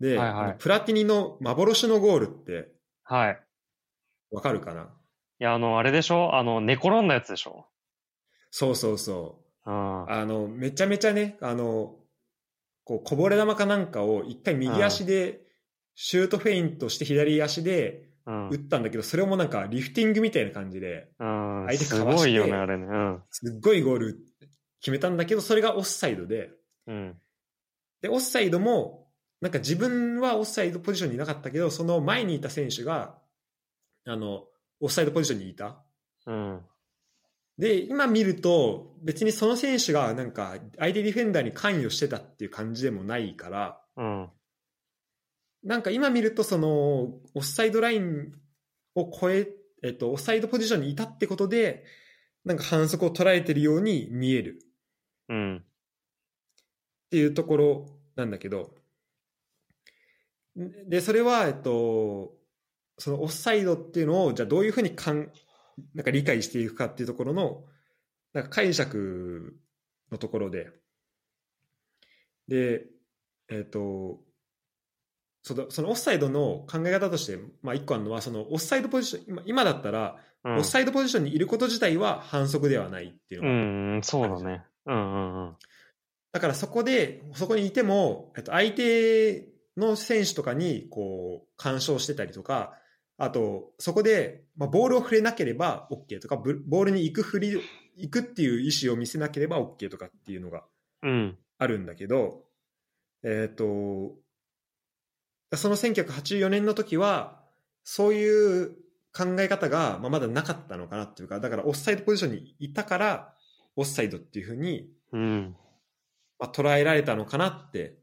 で、はいはいプラティニの幻のゴールってはい。わかるかな？いや、あの、あれでしょ？あの、寝転んだやつでしょ？そうそうそう。うん。あの、めちゃめちゃね、あの、こう、こぼれ球かなんかを一回右足で、シュートフェイントして左足でうん打ったんだけど、それをもうなんかリフティングみたいな感じで、うん。相手すかわしてごいよね、あれね。うん。すっごいゴール決めたんだけど、それがオフサイドで、うん。で、オフサイドも、なんか自分はオフサイドポジションにいなかったけど、その前にいた選手が、あの、オフサイドポジションにいた。うん。で、今見ると、別にその選手がなんか相手ディフェンダーに関与してたっていう感じでもないから、うん。なんか今見ると、その、オフサイドラインを超え、えっと、オフサイドポジションにいたってことで、なんか反則を捉えてるように見えるうん。っていうところなんだけど、で、それは、えっと、そのオフサイドっていうのを、じゃあどういうふうにかんなんか理解していくかっていうところの、なんか解釈のところで、で、えっと、そのそのオフサイドの考え方として、まあ、一個あるのは、そのオフサイドポジション、今今だったら、うんオフサイドポジションにいること自体は反則ではないっていうのうがん、そうだね。うんうんうん。だからそこで、そこにいても、えっと、相手の選手とかに、こう、干渉してたりとか、あと、そこで、まあ、ボールを触れなければ OK とか、ブボールに行く振り、行くっていう意思を見せなければ OK とかっていうのがうん。あるんだけど、えっ、と、その1984年の時は、そういう考え方が、まあ、まだなかったのかなっていうか、だからオフサイドポジションにいたから、オフサイドっていうふうに、うん。まあ、捉えられたのかなって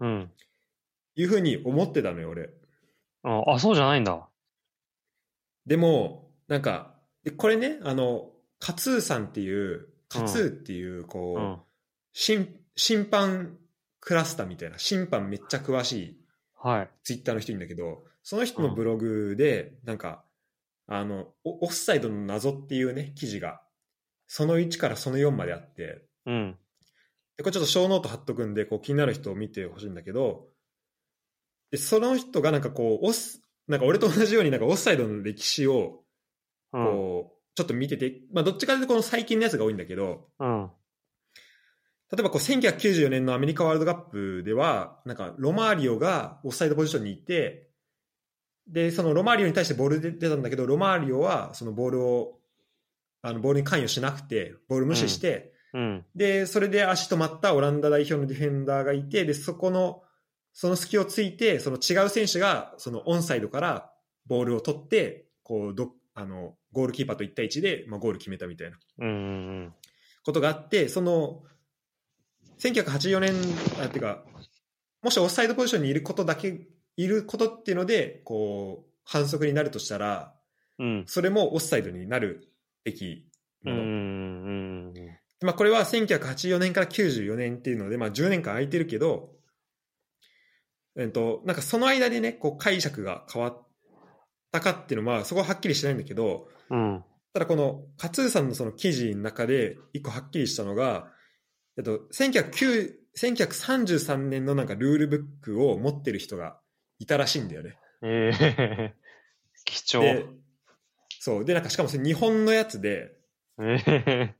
うん。いうふうに思ってたのよ、俺。あ、あそうじゃないんだ。でも、なんか、でこれね、あの、カツーさんっていう、カツーっていう、こう、うん。審審判クラスターみたいな、審判めっちゃ詳しいはい。ツイッターの人いるんだけど、その人のブログで、なんか、あの、オフサイドの謎っていうね、記事が、その1からその4まであって、うん。でこれちょっとショーノート貼っとくんで、こう気になる人を見てほしいんだけど、でその人がなんかこう、オス、なんか俺と同じようになんかオフサイドの歴史を、うん。こう、ちょっと見てて、まあどっちかというとこの最近のやつが多いんだけど、うん。例えばこう1994年のアメリカワールドカップでは、なんかロマーリオがオフサイドポジションにいて、で、そのロマーリオに対してボールで出たんだけど、ロマーリオはそのボールを、あのボールに関与しなくて、ボール無視して、うん。で、それで足止まったオランダ代表のディフェンダーがいて、で、そこの、その隙をついて、その違う選手が、そのオンサイドからボールを取って、こう、ど、あの、ゴールキーパーと1対1で、まあ、ゴール決めたみたいな。ことがあって、その、1984年、あ、てか、もしオフサイドポジションにいることだけ、いることっていうので、こう、反則になるとしたら、うん。それもオフサイドになるべきうん。うもの。ん。まあ、これは1984年から94年っていうので、まあ、10年間空いてるけど、えっと、なんかその間でね、こう解釈が変わったかっていうのは、そこははっきりしないんだけど、うん。ただこの、カツーさんのその記事の中で、一個はっきりしたのが、えっと、1909 1933年のなんかルールブックを持ってる人がいたらしいんだよね。ええ 貴重。で、そう。で、なんかしかもそれ日本のやつで、ええ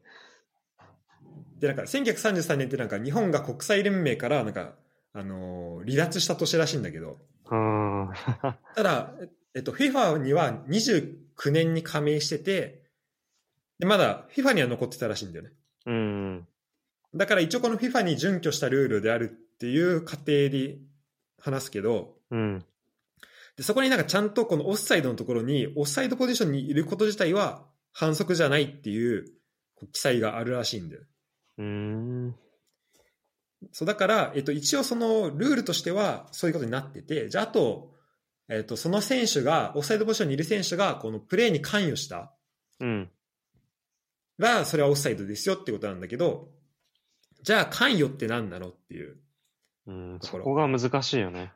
で、なんか1933年ってなんか日本が国際連盟からなんか、あのー離脱した年らしいんだけど、うん。ただ、えっと、FIFA には29年に加盟してて、で、まだ FIFA には残ってたらしいんだよね。うん。だから一応この FIFA に準拠したルールであるっていう過程で話すけど、うん。でそこになんかちゃんとこのオフサイドのところに、オフサイドポジションにいること自体は反則じゃないっていう記載があるらしいんだよ。うん。そうだから、えっと、一応そのルールとしてはそういうことになってて、じゃああと、えっと、その選手が、オフサイドポジションにいる選手がこのプレーに関与したうん。ら、それはオフサイドですよってことなんだけど、じゃあ関与って何なのっていう。うん。そこが難しいよね。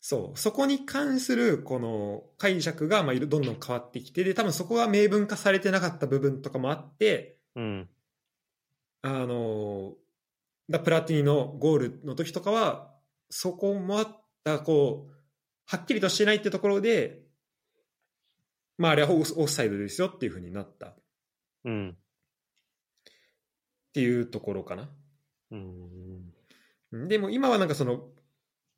そう。そこに関する、この解釈が、まあ、いろどんどん変わってきて、で、多分そこが明文化されてなかった部分とかもあって、うん。あの、だプラティニのゴールの時とかは、そこもあった、こう、はっきりとしてないってところで、まあ、あれはオフサイドですよっていうふうになったっうん。ていうところかな。うん。でも今はなんかその、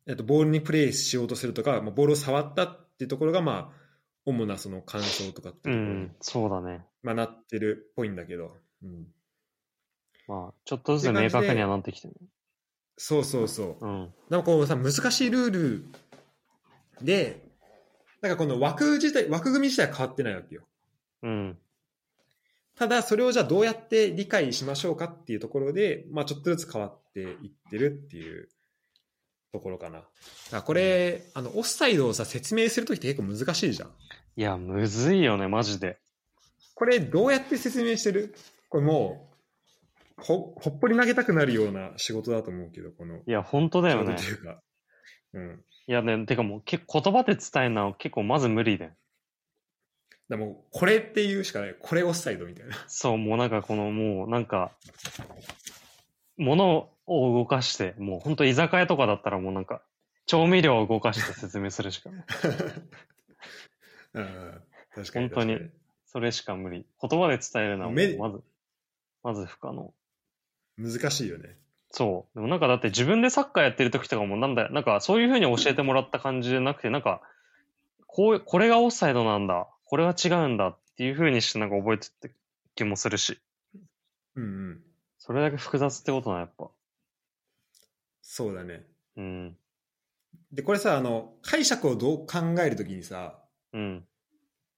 えっと、ボールにプレイしようとするとか、まあ、ボールを触ったっていうところが、まあ、主なその干渉とかってういうところに、ん。そうだね。まあ、なってるっぽいんだけど、うん、まあ、ちょっとずつ明確にはなってきてる。そうそうそう。うん。なんかこうさ、難しいルールで、なんかこの枠自体、枠組み自体は変わってないわけよ。うん。ただ、それをじゃあどうやって理解しましょうかっていうところで、まあちょっとずつ変わっていってるっていうところかな。だこれ、あの、オフサイドをさ、説明するときって結構難しいじゃん。いや、むずいよね、マジで。これどうやって説明してる？これもう、ほ、ほっぽり投げたくなるような仕事だと思うけど、この。いや、本当だよねいうか。うん。いやね、てかもう言葉で伝えるのは結構まず無理で。でもう、これっていうしかない。これオフサイドみたいな。そう、もうなんかこのもうなんか、物を動かして、もう本当居酒屋とかだったらもうなんか、調味料を動かして説明するしかない。うん。確かに。本当にそれしか無理。言葉で伝えるのはまず、まず不可能。に難しいよね。そう。でもなんかだって自分でサッカーやってる時とかもなんだよ、なんかそういう風に教えてもらった感じじゃなくて、なんか、こう、これがオフサイドなんだ、これは違うんだっていう風にしてなんか覚えてって気もするし、うんうん。それだけ複雑ってことな、やっぱ。そうだね。うん。で、これさ、あの、解釈をどう考えるときにさ、うん。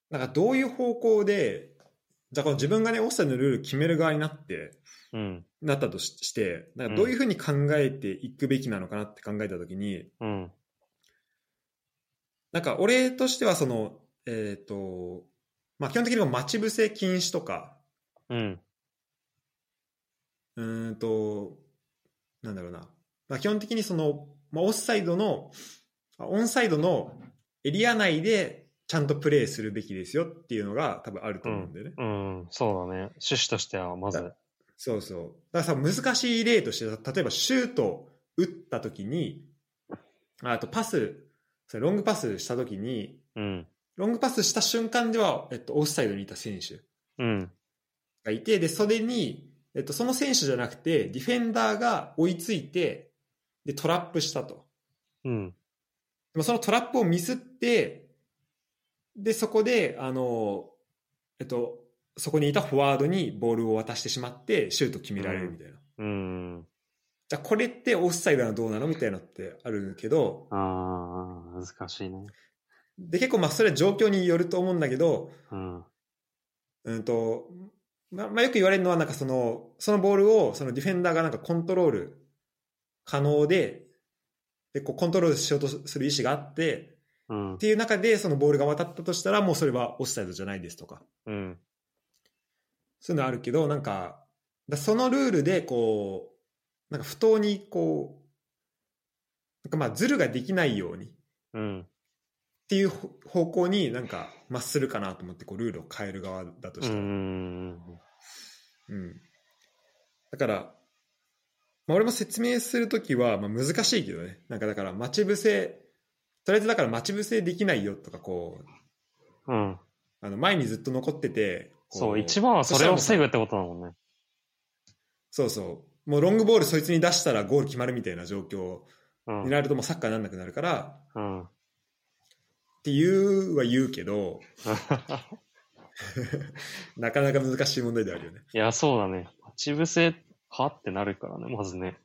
なんかどういう方向で、じゃあこの自分がね、オフサイドのルール決める側になって、うん。なったとしして、なんかどういうふうに考えていくべきなのかなって考えたときに、うん。なんか俺としてはその、えっ、と、まあ基本的には待ち伏せ禁止とか、うん。うーんと、なんだろうな。まあ基本的にその、まあオフサイドの、あオンサイドのエリア内でちゃんとプレーするべきですよっていうのが多分あると思うんだよね。うん。そうだね。趣旨としてはまず。そうそう。だからさ、難しい例として、例えばシュート打った時に、ああとパス、それロングパスした時に、うん。ロングパスした瞬間では、えっと、オフサイドにいた選手うん。がいて、で、袖に、えっと、その選手じゃなくて、ディフェンダーが追いついて、で、トラップしたと。うん。でもそのトラップをミスって、で、そこで、あの、えっと、そこにいたフォワードにボールを渡してしまって、シュート決められるみたいな。うん。じゃあこれってオフサイドなのどうなのみたいなのってあるけど、ああ、難しいね。で、結構まあそれは状況によると思うんだけど、うん。うんと、まあ、まあよく言われるのはなんかその、そのボールをそのディフェンダーがなんかコントロール可能で、で、こうコントロールしようとする意思があって、うんっ。ていう中でそのボールが渡ったとしたらもうそれはオフサイドじゃないですとか、うん。そういうのあるけど、なんか、だそのルールでこう、なんか不当にこう、なんかまあズルができないように、うん。っていうほ方向になんかまっするかなと思ってこうルールを変える側だとうしたら、ん。うんだから、まあ、俺も説明するときはまあ難しいけどねなんかだから待ち伏せとりあえずだから待ち伏せできないよとかこううん。あの前にずっと残っててこそう、一番はそれを防ぐってことだもんね。そうそうもうロングボールそいつに出したらゴール決まるみたいな状況うんに。なるともうサッカーになんなくなるからうん。っていうは言うけど なかなか難しい問題であるよねいや、そうだね。待ち伏せはってなるからね、まずね。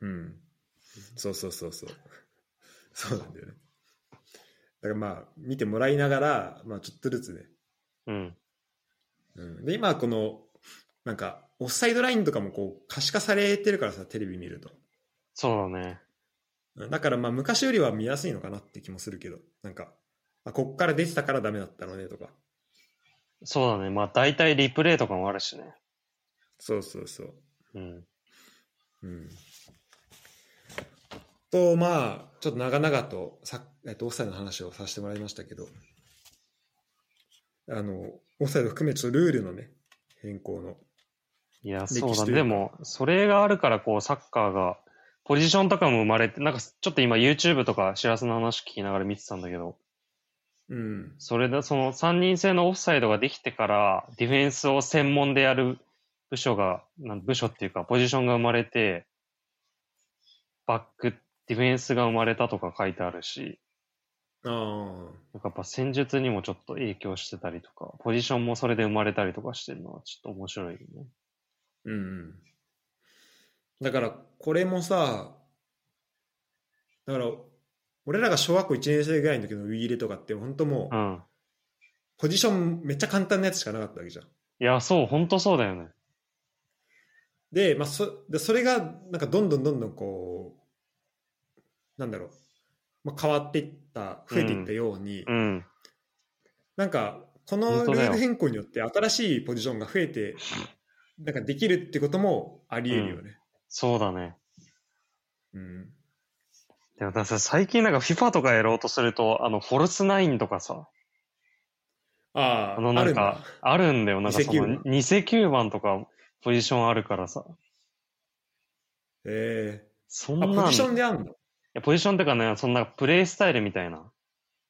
うん。そうそうそうそう。そうなんだよね。だからまあ、見てもらいながら、まあちょっとずつね。うん。うん、で、今この、なんか、オフサイドラインとかもこう、可視化されてるからさ、テレビ見ると。そうだね。うんだからまあ昔よりは見やすいのかなって気もするけど、なんか、あこっから出てたからダメだったのねとか。そうだね。まあ大体リプレイとかもあるしね。そうそうそう。うん。うん。と、まあ、ちょっと長々とさ、えっと、オフサイドの話をさせてもらいましたけど、あの、オフサイド含めちょっとルールのね、変更の。いや、そうだでも、それがあるから、こう、サッカーが、ポジションとかも生まれて、なんか、ちょっと今 YouTube とか、知らせの話聞きながら見てたんだけど、うん。それで、その3人制のオフサイドができてから、ディフェンスを専門でやる部署が、なん部署っていうか、ポジションが生まれて、バック、ディフェンスが生まれたとか書いてあるし、あんかやっぱ戦術にもちょっと影響してたりとか、ポジションもそれで生まれたりとかしてるのはちょっと面白いよね。うんうん。だから、これもさ、だから、俺らが小学校1年生ぐらいの時のウィーレとかって、本当もう、うん。ポジションめっちゃ簡単なやつしかなかったわけじゃん。いや、そう、ほんとそうだよね。で、まあ、そでそれがなんかどんどんどんどんこうなんだろう、まあ、変わっていった増えていったように、うん。なんかこのルール変更によって新しいポジションが増えて、なんかできるってこともあり得るよね。そうだね。うん。でもださ、最近なんか FIFA とかやろうとすると、あの、フォルスナインとかさ、ああ、あのなんか、あるんだよ。なんかその、偽9 2009番とかポジションあるからさ。ええそんなポジションいであんの？やポジションってかね、そんなプレイスタイルみたいな。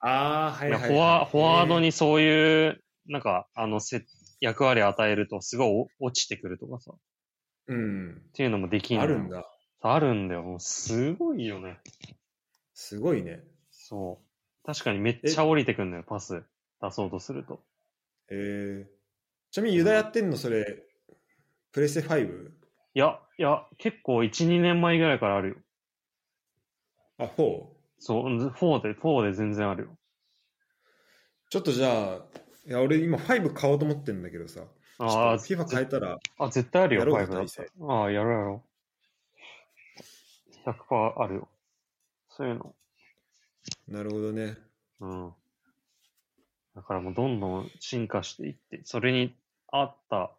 ああ、はいはい、はい。フォワフォワードに。にそういう、なんか、あの、せ役割を与えると、すごいお落ちてくるとかさ。っうん。ていうのもできんあるんだ。あるんだよ。もうすごいよね。すごいね。そう。確かにめっちゃ降りてくんのよ、パス出そうとすると。ええちなみにユダやってんのそれ、プレステ 5? いや、いや、結構1、2年前ぐらいからあるよ。あ、4? そう、4で、4で全然あるよ。ちょっとじゃあ、いや俺今5買おうと思ってんだけどさ。ああ、FIFA 変えたら、あ、絶対あるよ、やろう5だ。ああ、やろうやろう。100%あるよ。そういうの。なるほどね。うん。だからもうどんどん進化していって、それに合った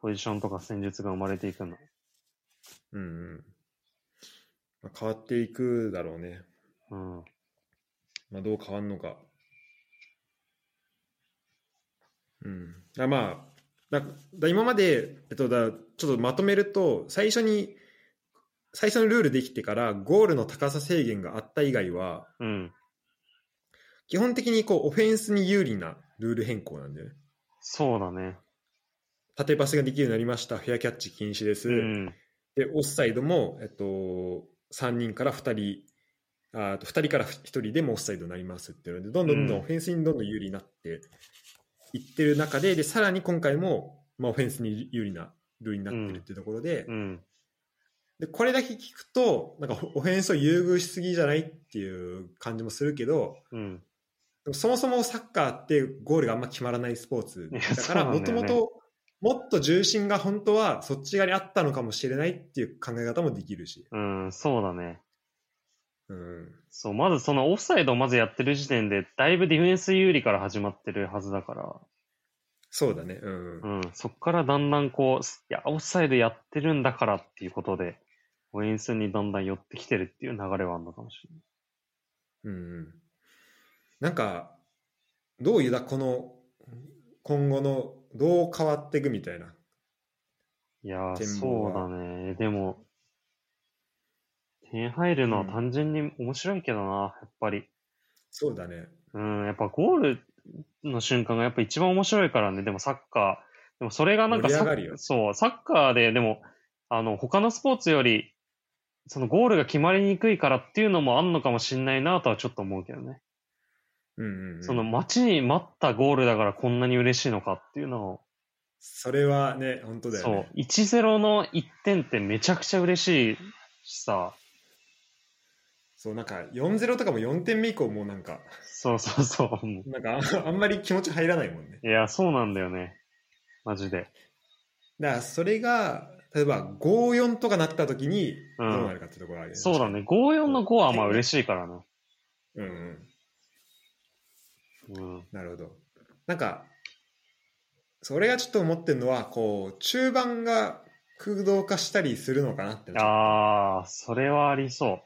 ポジションとか戦術が生まれていくの。うんうん。まあ、変わっていくだろうね。うん。まあ、どう変わんのか。うん。あまあ、だだ今まで、えっと、だちょっとまとめると、最初に、最初のルールできてから、ゴールの高さ制限があった以外は、うん。基本的にこうオフェンスに有利なルール変更なんだよね。そうだね。縦パスができるようになりました、フェアキャッチ禁止です。うん。で、オフサイドも、えっと、3人から2人、ああと2人から1人でもオフサイドになりますっていうので、どんどんどんオフェンスにどんどん有利になっていってる中で、で、さらに今回も、まあ、オフェンスに有利なルールになってるっていうところで、うん。で、これだけ聞くと、なんかオフェンスを優遇しすぎじゃないっていう感じもするけど、うん。そもそもサッカーってゴールがあんま決まらないスポーツだからもともともっと重心が本当はそっち側にあったのかもしれないっていう考え方もできるし、うん、そうだね。うん、そう、まずそのオフサイドをまずやってる時点で、だいぶディフェンス有利から始まってるはずだから、そうだね、うん。うん、そっからだんだんこう、いや、オフサイドやってるんだからっていうことで、オフェンスにだんだん寄ってきてるっていう流れはあるのかもしれない。うんうん、なんかどういうだこの今後のどう変わっていくみたいないやそうだね。でも、点入るのは単純に面白いけどな、やっぱり。そうだねうん、やっぱゴールの瞬間がやっぱ一番面白いからね、でもサッカー。でもそれがなんかサそう、サッカーで、でも、あの、他のスポーツより、そのゴールが決まりにくいからっていうのもあんのかもしんないなとはちょっと思うけどね。うんうんうんその待ちに待ったゴールだからこんなに嬉しいのかっていうのを、それはね本当だよそうね、1-0の1点ってめちゃくちゃ嬉しいしさ、そうなんか4-0とかも4点目以降もうなんかそうそうそう。もなんかああんまり気持ち入らないもんねういや、そうなんだよね。マジで。だからそれが例えば5-4とかなった時にどうんうなるかってところあるよね、そうだね。5-4の5はまあ嬉しいからね。うんうんうん。なるほどなんかそれがちょっと思ってるのはこう中盤が空洞化したりするのかなってああ、それはありそ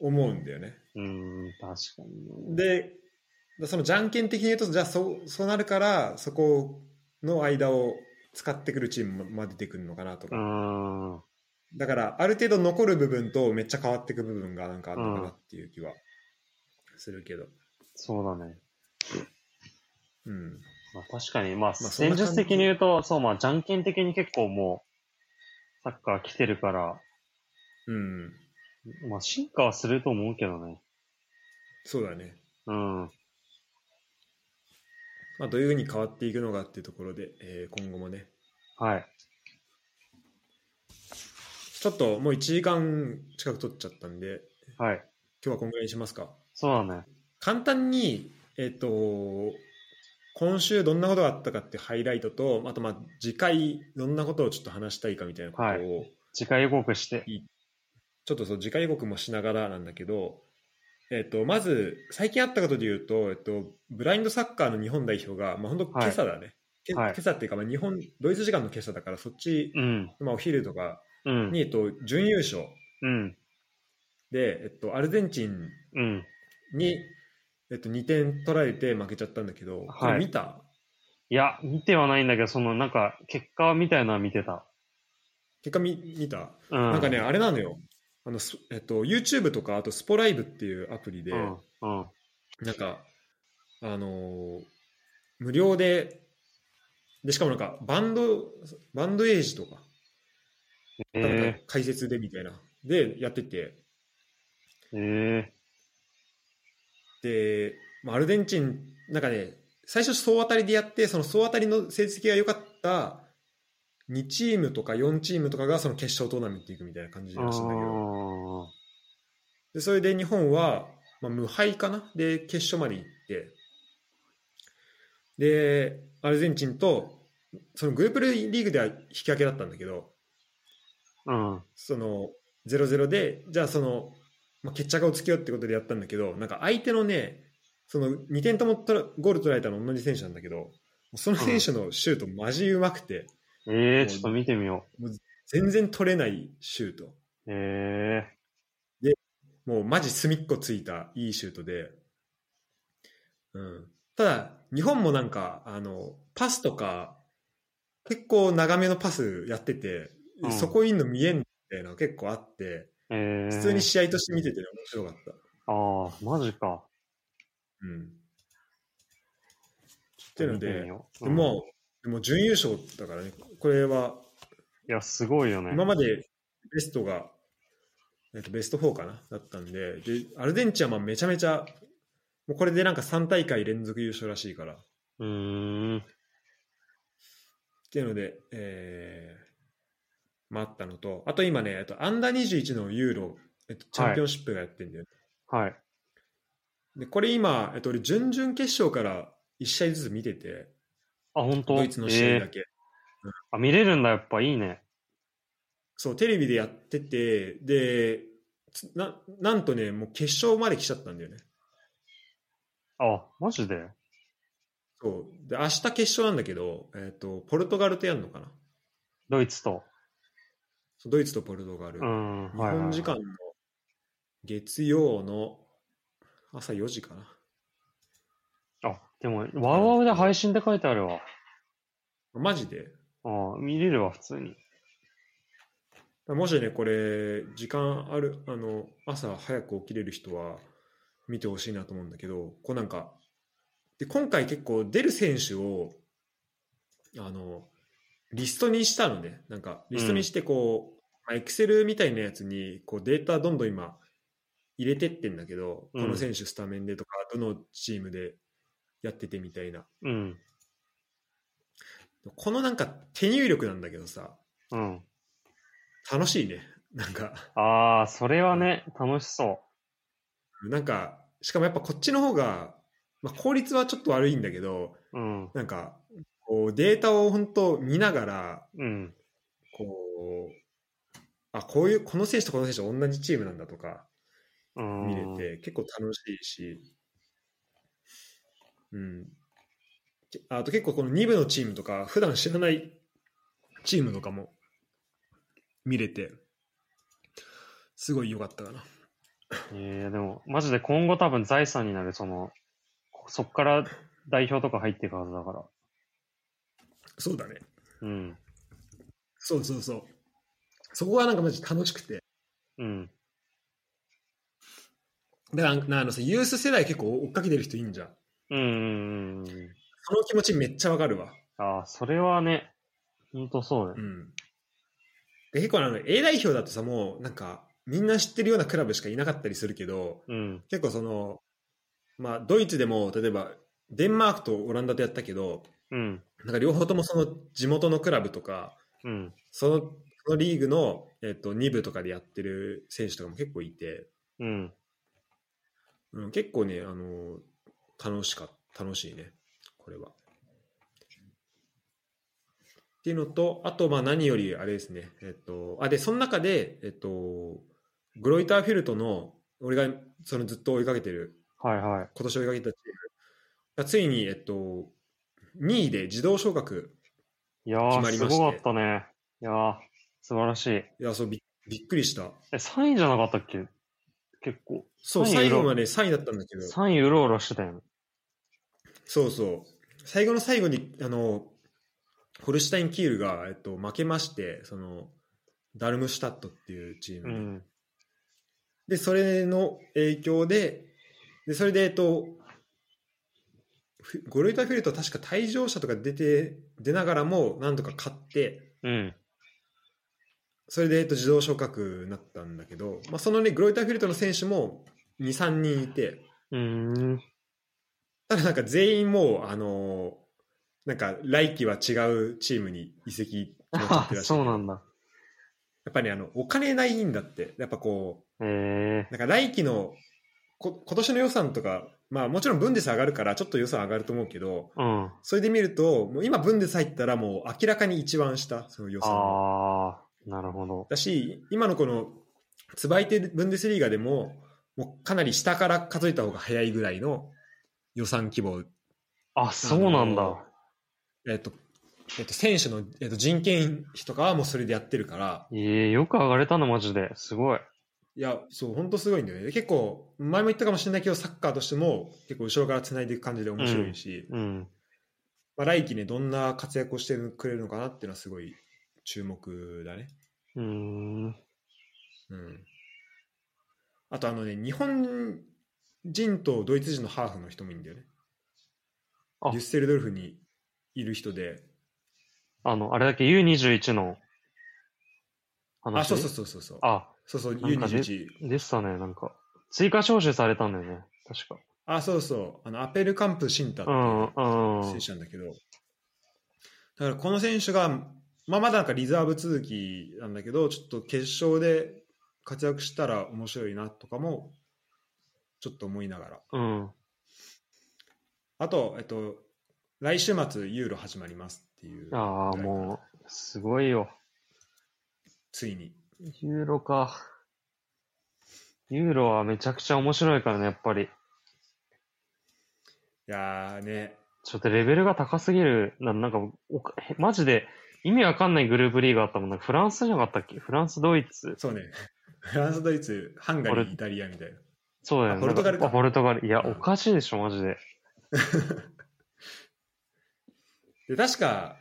思うんだよねう。うん、確かにね。でそのじゃんけん的に言うとじゃあそうそうなるからそこの間を使ってくるチームまで出てくるのかなとうか、ん。だからある程度残る部分とめっちゃ変わっていく部分がなんかあるのかなっていう気はするけど、そうだね。うん、まあ確かに、まあ、戦術的に言うと、そう、まあ、じゃんけん的に結構もう、サッカー来てるから、うん、まあ、進化はすると思うけどね。そうだね、うん。まあ、どういうふうに変わっていくのかっていうところで、えー今後もねはい。ちょっともう1時間近く取っちゃったんではい。今日はこんぐらいにしますかそうだね。簡単にえっ、と今週どんなことがあったかっていうハイライトとあとまあ次回どんなことをちょっと話したいかみたいなことを、はい次回予告して。ちょっとそう次回予告もしながらなんだけどえっと、まず、最近あったことで言うと、えっと、ブラインドサッカーの日本代表が、まあ、本当今朝だね。けはい今朝っていうか、まあ、日本、ドイツ時間の今朝だから、そっち、うん。まあ、お昼とかうん。に、えっと、準優勝うん。で、えっと、アルゼンチンうん。に、えっと、2点取られて負けちゃったんだけど、これ見た？いや、見てはないんだけど、その、なんか、結果みたいなのは見てた。結果見見た、うん。なんかね、あれなのよ。あの、すえっと、YouTube とか、あと、スポライブっていうアプリで、うん。うん。なんか、あのー無料で、で、しかもなんか、バンド、バンドエイジとか、なんかえ解説でみたいな、でやってて、ー、えで、まあアルゼンチン、なんかね、最初総当たりでやって、その総当たりの成績が良かった2チームとか4チームとかがその決勝トーナメント行くみたいな感じー。らしいんだけど、あでそれで日本は、まあ、無敗かな？で決勝まで行ってでアルゼンチンとそのグループリーグでは引き分けだったんだけどーうん。その0-0でじゃあその、まあ、決着をつけようってことでやったんだけどなんか相手のねその2点とも取らゴール取られたの同じ選手なんだけどその選手のシュートマジうまくてえー、ちょっと見てみよ全然取れないシュート。う。えもうマジ隅っこついたいいシュートで、うん、ただ日本もなんかあのパスとか結構長めのパスやってて、うん。そこいんの見えんみたいなの結構あってー、えー。普通に試合として見てて、ね、面白かった、ああ、マジか。うん、っていうのでう。うんでもでも準優勝だからねこれはいや、すごいよね。今までベストが、えっと、ベスト4かな？だったんででアルゼンチンはまあめちゃめちゃもうこれでなんか3大会連続優勝らしいからうーん。っていうので、えー、まああったのと、あと今ね、えっと、アンダー21のユーロ、えっと、チャンピオンシップがやってるんだよ、はい。で、これ今、えっと、俺、準々決勝から1試合ずつ見てて、あ、本当？ドイツの試合だけ。えーあ、見れるんだ、やっぱいいね。そう、テレビでやってて、で、つななんとね、もう決勝まで来ちゃったんだよね。あ、マジで？そう。で、明日決勝なんだけど、えっと、ポルトガルとやるのかなドイツと。ドイツとポルトガル。うん。日本時間の月曜の朝4時かな。あ、でも、ワウワウで配信って書いてあるわ。マジで？あ見れるわ、普通に。もしね、これ、時間ある、あの、朝早く起きれる人は見てほしいなと思うんだけど、こうなんか、で、今回結構出る選手を、あの、リストにしたのね。なんか、リストにしてこう、エクセルみたいなやつに、こうデータどんどん今、入れてってんだけど、うんこの選手スタメンでとか、どのチームでやっててみたいな。うん。このなんか手入力なんだけどさ、うん。楽しいね。なんか、ああ、それはね、楽しそなんか、しかもやっぱこっちの方が、まあ、効率はちょっと悪いんだけど、う。うん。なんか、こうデータを本当見ながら、うん。こう、あ、こういう、この選手とこの選手同じチームなんだとかうん。見れて、結構楽しいし、うん。けあと結構この2部のチームとか、普段知らないチームとかも見れて、すごい良かったかな。えー、でも、マジで今後多分財産になる、その、そっから代表とか入っていくはずだから。そうだね。うん。そうそうそう。そこがなんかマジ楽しくて。うん。だからなあのさ、ユース世代結構追っかけてる人いいんじゃん。うんうんうんうん。その気持ちめっちゃわかるわ。ああ、それはね、ほんとそうだよ。うん。で結構あの A 代表だとさ、もうなんかみんな知ってるようなクラブしかいなかったりするけど、うん。結構その、まあドイツでも例えばデンマークとオランダでやったけど、うん。なんか両方ともその地元のクラブとか、うん。そのそのリーグの、えっと、2部とかでやってる選手とかも結構いて、うん。うん、結構ね、あの楽しか楽しいね、これは。っていうのと、あと、まあ、何よりあれですね、えっと、あ、で、その中で、えっと、グロイターフィルトの、俺がそのずっと追いかけてる、はいはい。今年追いかけたチームがついに、えっと、2位で自動昇格。いやー、決まりましてすごかったね。いやー、素晴らしい。いや、そうび、びっくりした。え、3位じゃなかったっけ？結構。そう、3位最後まで3位だったんだけど、3位うろうろしてたよね。そうそう。最後の最後に、あの、ホルシュタイン・キールが、えっと、負けまして、その、ダルムシュタットっていうチームに、うん。で、それの影響で、で、それで、えっと、ふゴルイタフェルトは確か退場者とか出て、出ながらも、なんとか勝って、うん。それで、えっと、自動昇格になったんだけど、まあ、そのね、グロイタフェルトの選手も2、3人いて、うーん。ただなんか全員もう、あのーなんか来季は違うチームに移籍あてるらしいそうなんだ。やっぱり、ね、あの、お金ないんだって。やっぱこえう、なんか来季のこ今年の予算とか、まあもちろんブンデス上がるからちょっと予算上がると思うけど、ー。うん。それで見ると、もう今ブンデス入ったらもう明らかに一番下、その予算があー、なるほど。だし、今のこの、つばいてるブンデスリーガでも、もうかなり下から数えた方が早いぐらいの予算規模あ、そうなんだ。えっと、えっと、選手の、えっと、人件費とかはもうそれでやってるから、ええよく上がれたの、マジで。すごい。いや、そう、本当すごいんだよね。結構、前も言ったかもしれないけど、サッカーとしても結構後ろから繋いでいく感じで面白いし、うん。まあ、来季ね、どんな活躍をしてくれるのかなっていうのはすごい注目だね。うーん。うん。あと、あのね、日本人とドイツ人のハーフの人もいいんだよね。あデュッセルドルフにいる人で、あの、あれだっけ U21 の話？あ、そうそうそうそうそう。あ、そうそう、なんかね U21。でしたね、なんか。追加招集されたんだよね、確か。あ、そうそう。あの、アペルカンプ・シンタってう、いう。選手なんだけど、だからこの選手が、まあ、まだなんかリザーブ続きなんだけど、ちょっと決勝で活躍したら面白いなとかも、ちょっと思いながら。うん。あと、えっと、来週末ユーロ始まりますっていう。ああ、もう、すごいよ。ついに。ユーロか。ユーロはめちゃくちゃ面白いからね、やっぱり。いやーね、ちょっとレベルが高すぎる。ななんかおマジで意味わかんないグループリーグあったもんな。フランスじゃなかったっけ？フランス、ドイツ。そうね。フランス、ドイツ、ハンガリー、イタリアみたいな。そうだよね。あポルトガルかポルトガル。いや、うんおかしいでしょ、マジで。で、確か、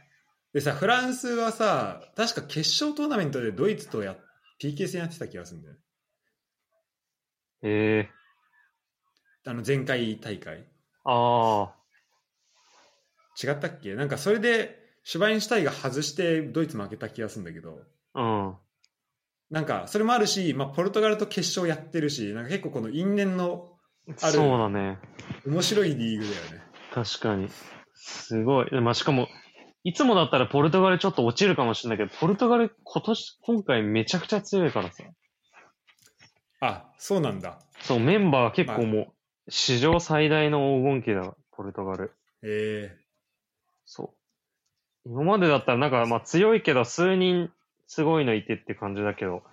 でさ、フランスはさ、確か決勝トーナメントでドイツとや PK 戦やってた気がするんだよね。ええあの、前回大会。あ違ったっけ？なんかそれで、シュバインシュタイが外してドイツ負けた気がするんだけど、あ、うん。なんかそれもあるし、まあ、ポルトガルと決勝やってるし、なんか結構この因縁のあるそうだね。面白いリーグだよね。確かに。すごい。まあ、しかも、いつもだったらポルトガルちょっと落ちるかもしれないけど、ポルトガル今年、今回めちゃくちゃ強いからさ。あ、そうなんだ。そう、メンバー結構まもう、史上最大の黄金期だ、ポルトガル。えそう。今までだったらなんか、まあ強いけど、数人すごいのいてって感じだけど、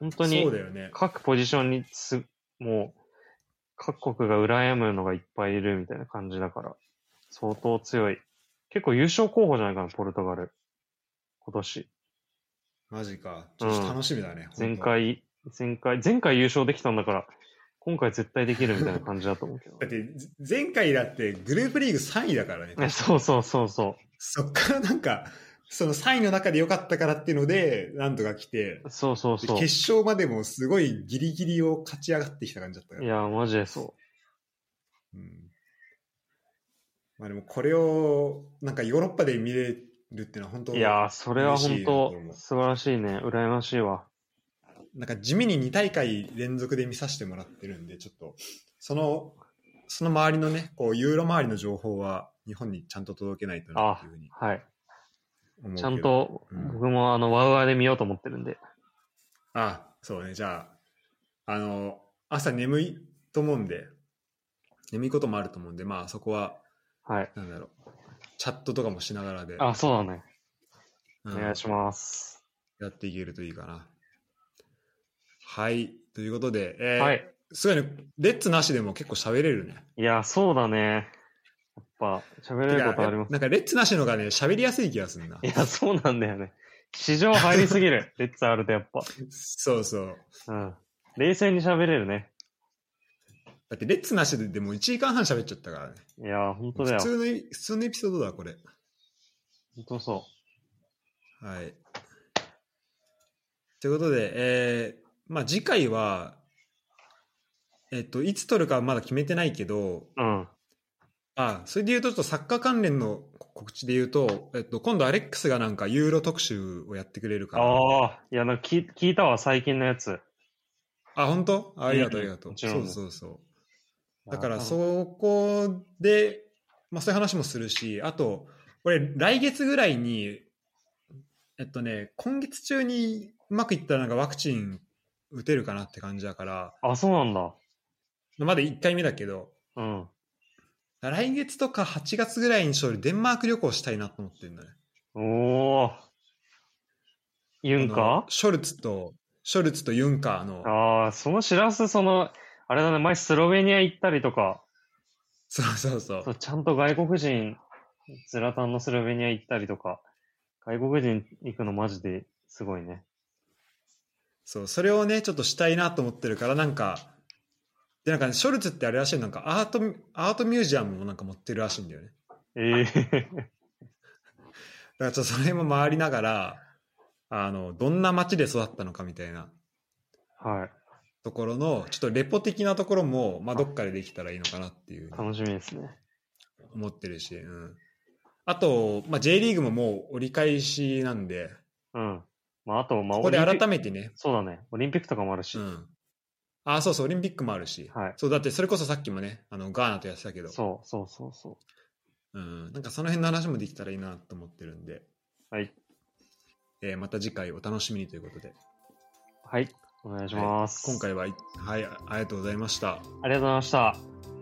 本当ー、にそうだよね。各ポジションにす、もう、各国が羨むのがいっぱいいるみたいな感じだから、相当強い。結構優勝候補じゃないかな、ポルトガル。今年。マジか。ちょっと楽しみだね。前本当。回、前回、前回優勝できたんだから、今回絶対できるみたいな感じだと思うけどだ。って、ず前回だってグループリーグ3位だからね。え そうそうそうそそっからなんか、その3位の中で良かったからっていうので、なんとか来て、う。そうそうそう。で決勝までもすごいギリギリを勝ち上がってきた感じだったから。いや、マジでそうん、まあでもこれをなんかヨーロッパで見れるっていうのは本当う。いやー、それは本当素晴らしいね。羨ましいわ。なんか地味に2大会連続で見させてもらってるんで、ちょっと、その、その周りのね、こう、ユーロ周りの情報は日本にちゃんと届けないとなっていうふうにはい。ちゃんと、うん僕もあの、ワウワウで見ようと思ってるんで。あ、そうね、じゃあ、あの、朝眠いと思うんで、眠いこともあると思うんで、まあそこは、はい。なんだろう、チャットとかもしながらで、あ、そうだね。うんお願いします。やっていけるといいかな。はい、ということで、えーはい。すごいね、レッツなしでも結構喋れるね。いや、そうだね。やっぱ、喋れることあります。なんかレッツなしのがね、喋りやすい気がするな。いや、そうなんだよね。市場入りすぎる。レッツあるとやっぱ。そうそう。うん。冷静に喋れるね。だってレッツなしででも1時間半喋っちゃったからね。いや、本当だよ。普通のエ、普通のエピソードだ、これ。本当そはい。ということで、えー、まあ次回は、えっと、いつ撮るかはまだ決めてないけど、う。うん。あ、それで言うと、ちょっとサッカー関連の告知で言うと、えっと、今度アレックスがなんかユーロ特集をやってくれるから。ああ、いや、なんか聞聞いたわ、最近のやつ。あ、本当？あありがとう、あうんりがとう。そうそうそう。だから、う。そこで、まあそういう話もするし、あと、俺、来月ぐらいに、えっとね、今月中にうまくいったらなんかワクチン打てるかなって感じだから、あ、そうなんだ。まだ1回目だけど、うん。来月とか8月ぐらいに勝利デンマーク旅行したいなと思ってるんだね。おー。ユンカ？ショルツと、ショルツとユンカーの、ああ、そのしらす、その、あれだね、前スロベニア行ったりとか、そうそうそうそうちゃんと外国人、ズラタンのスロベニア行ったりとか、外国人行くのマジですごいね。そう、それをね、ちょっとしたいなと思ってるから、なんか、で、なんか、ね、ショルツってあれらしいなんかアート、アートミュージアムもなんか持ってるらしいんだよね。ええ だからちょっとそれも回りながら、あの、どんな街で育ったのかみたいなはい。ところの、ちょっとレポ的なところも、まあ、どっかでできたらいいのかなっていう楽しみですね。思ってるし、うん。あと、まあ、J リーグももう折り返しなんで、うん。まあ、あと、まあ、ここで改めてね、そうだね。オリンピックとかもあるし。うん。あ、そうそう、オリンピックもあるし、はい。そう、だってそれこそさっきもね、あの、ガーナとやってたけど、そうそうそうそうん、なんかその辺の話もできたらいいなと思ってるんで、う。はい。えーまた次回お楽しみにということで、はい。お願いします。今回は、はい、ありがとうございました。ありがとうございました。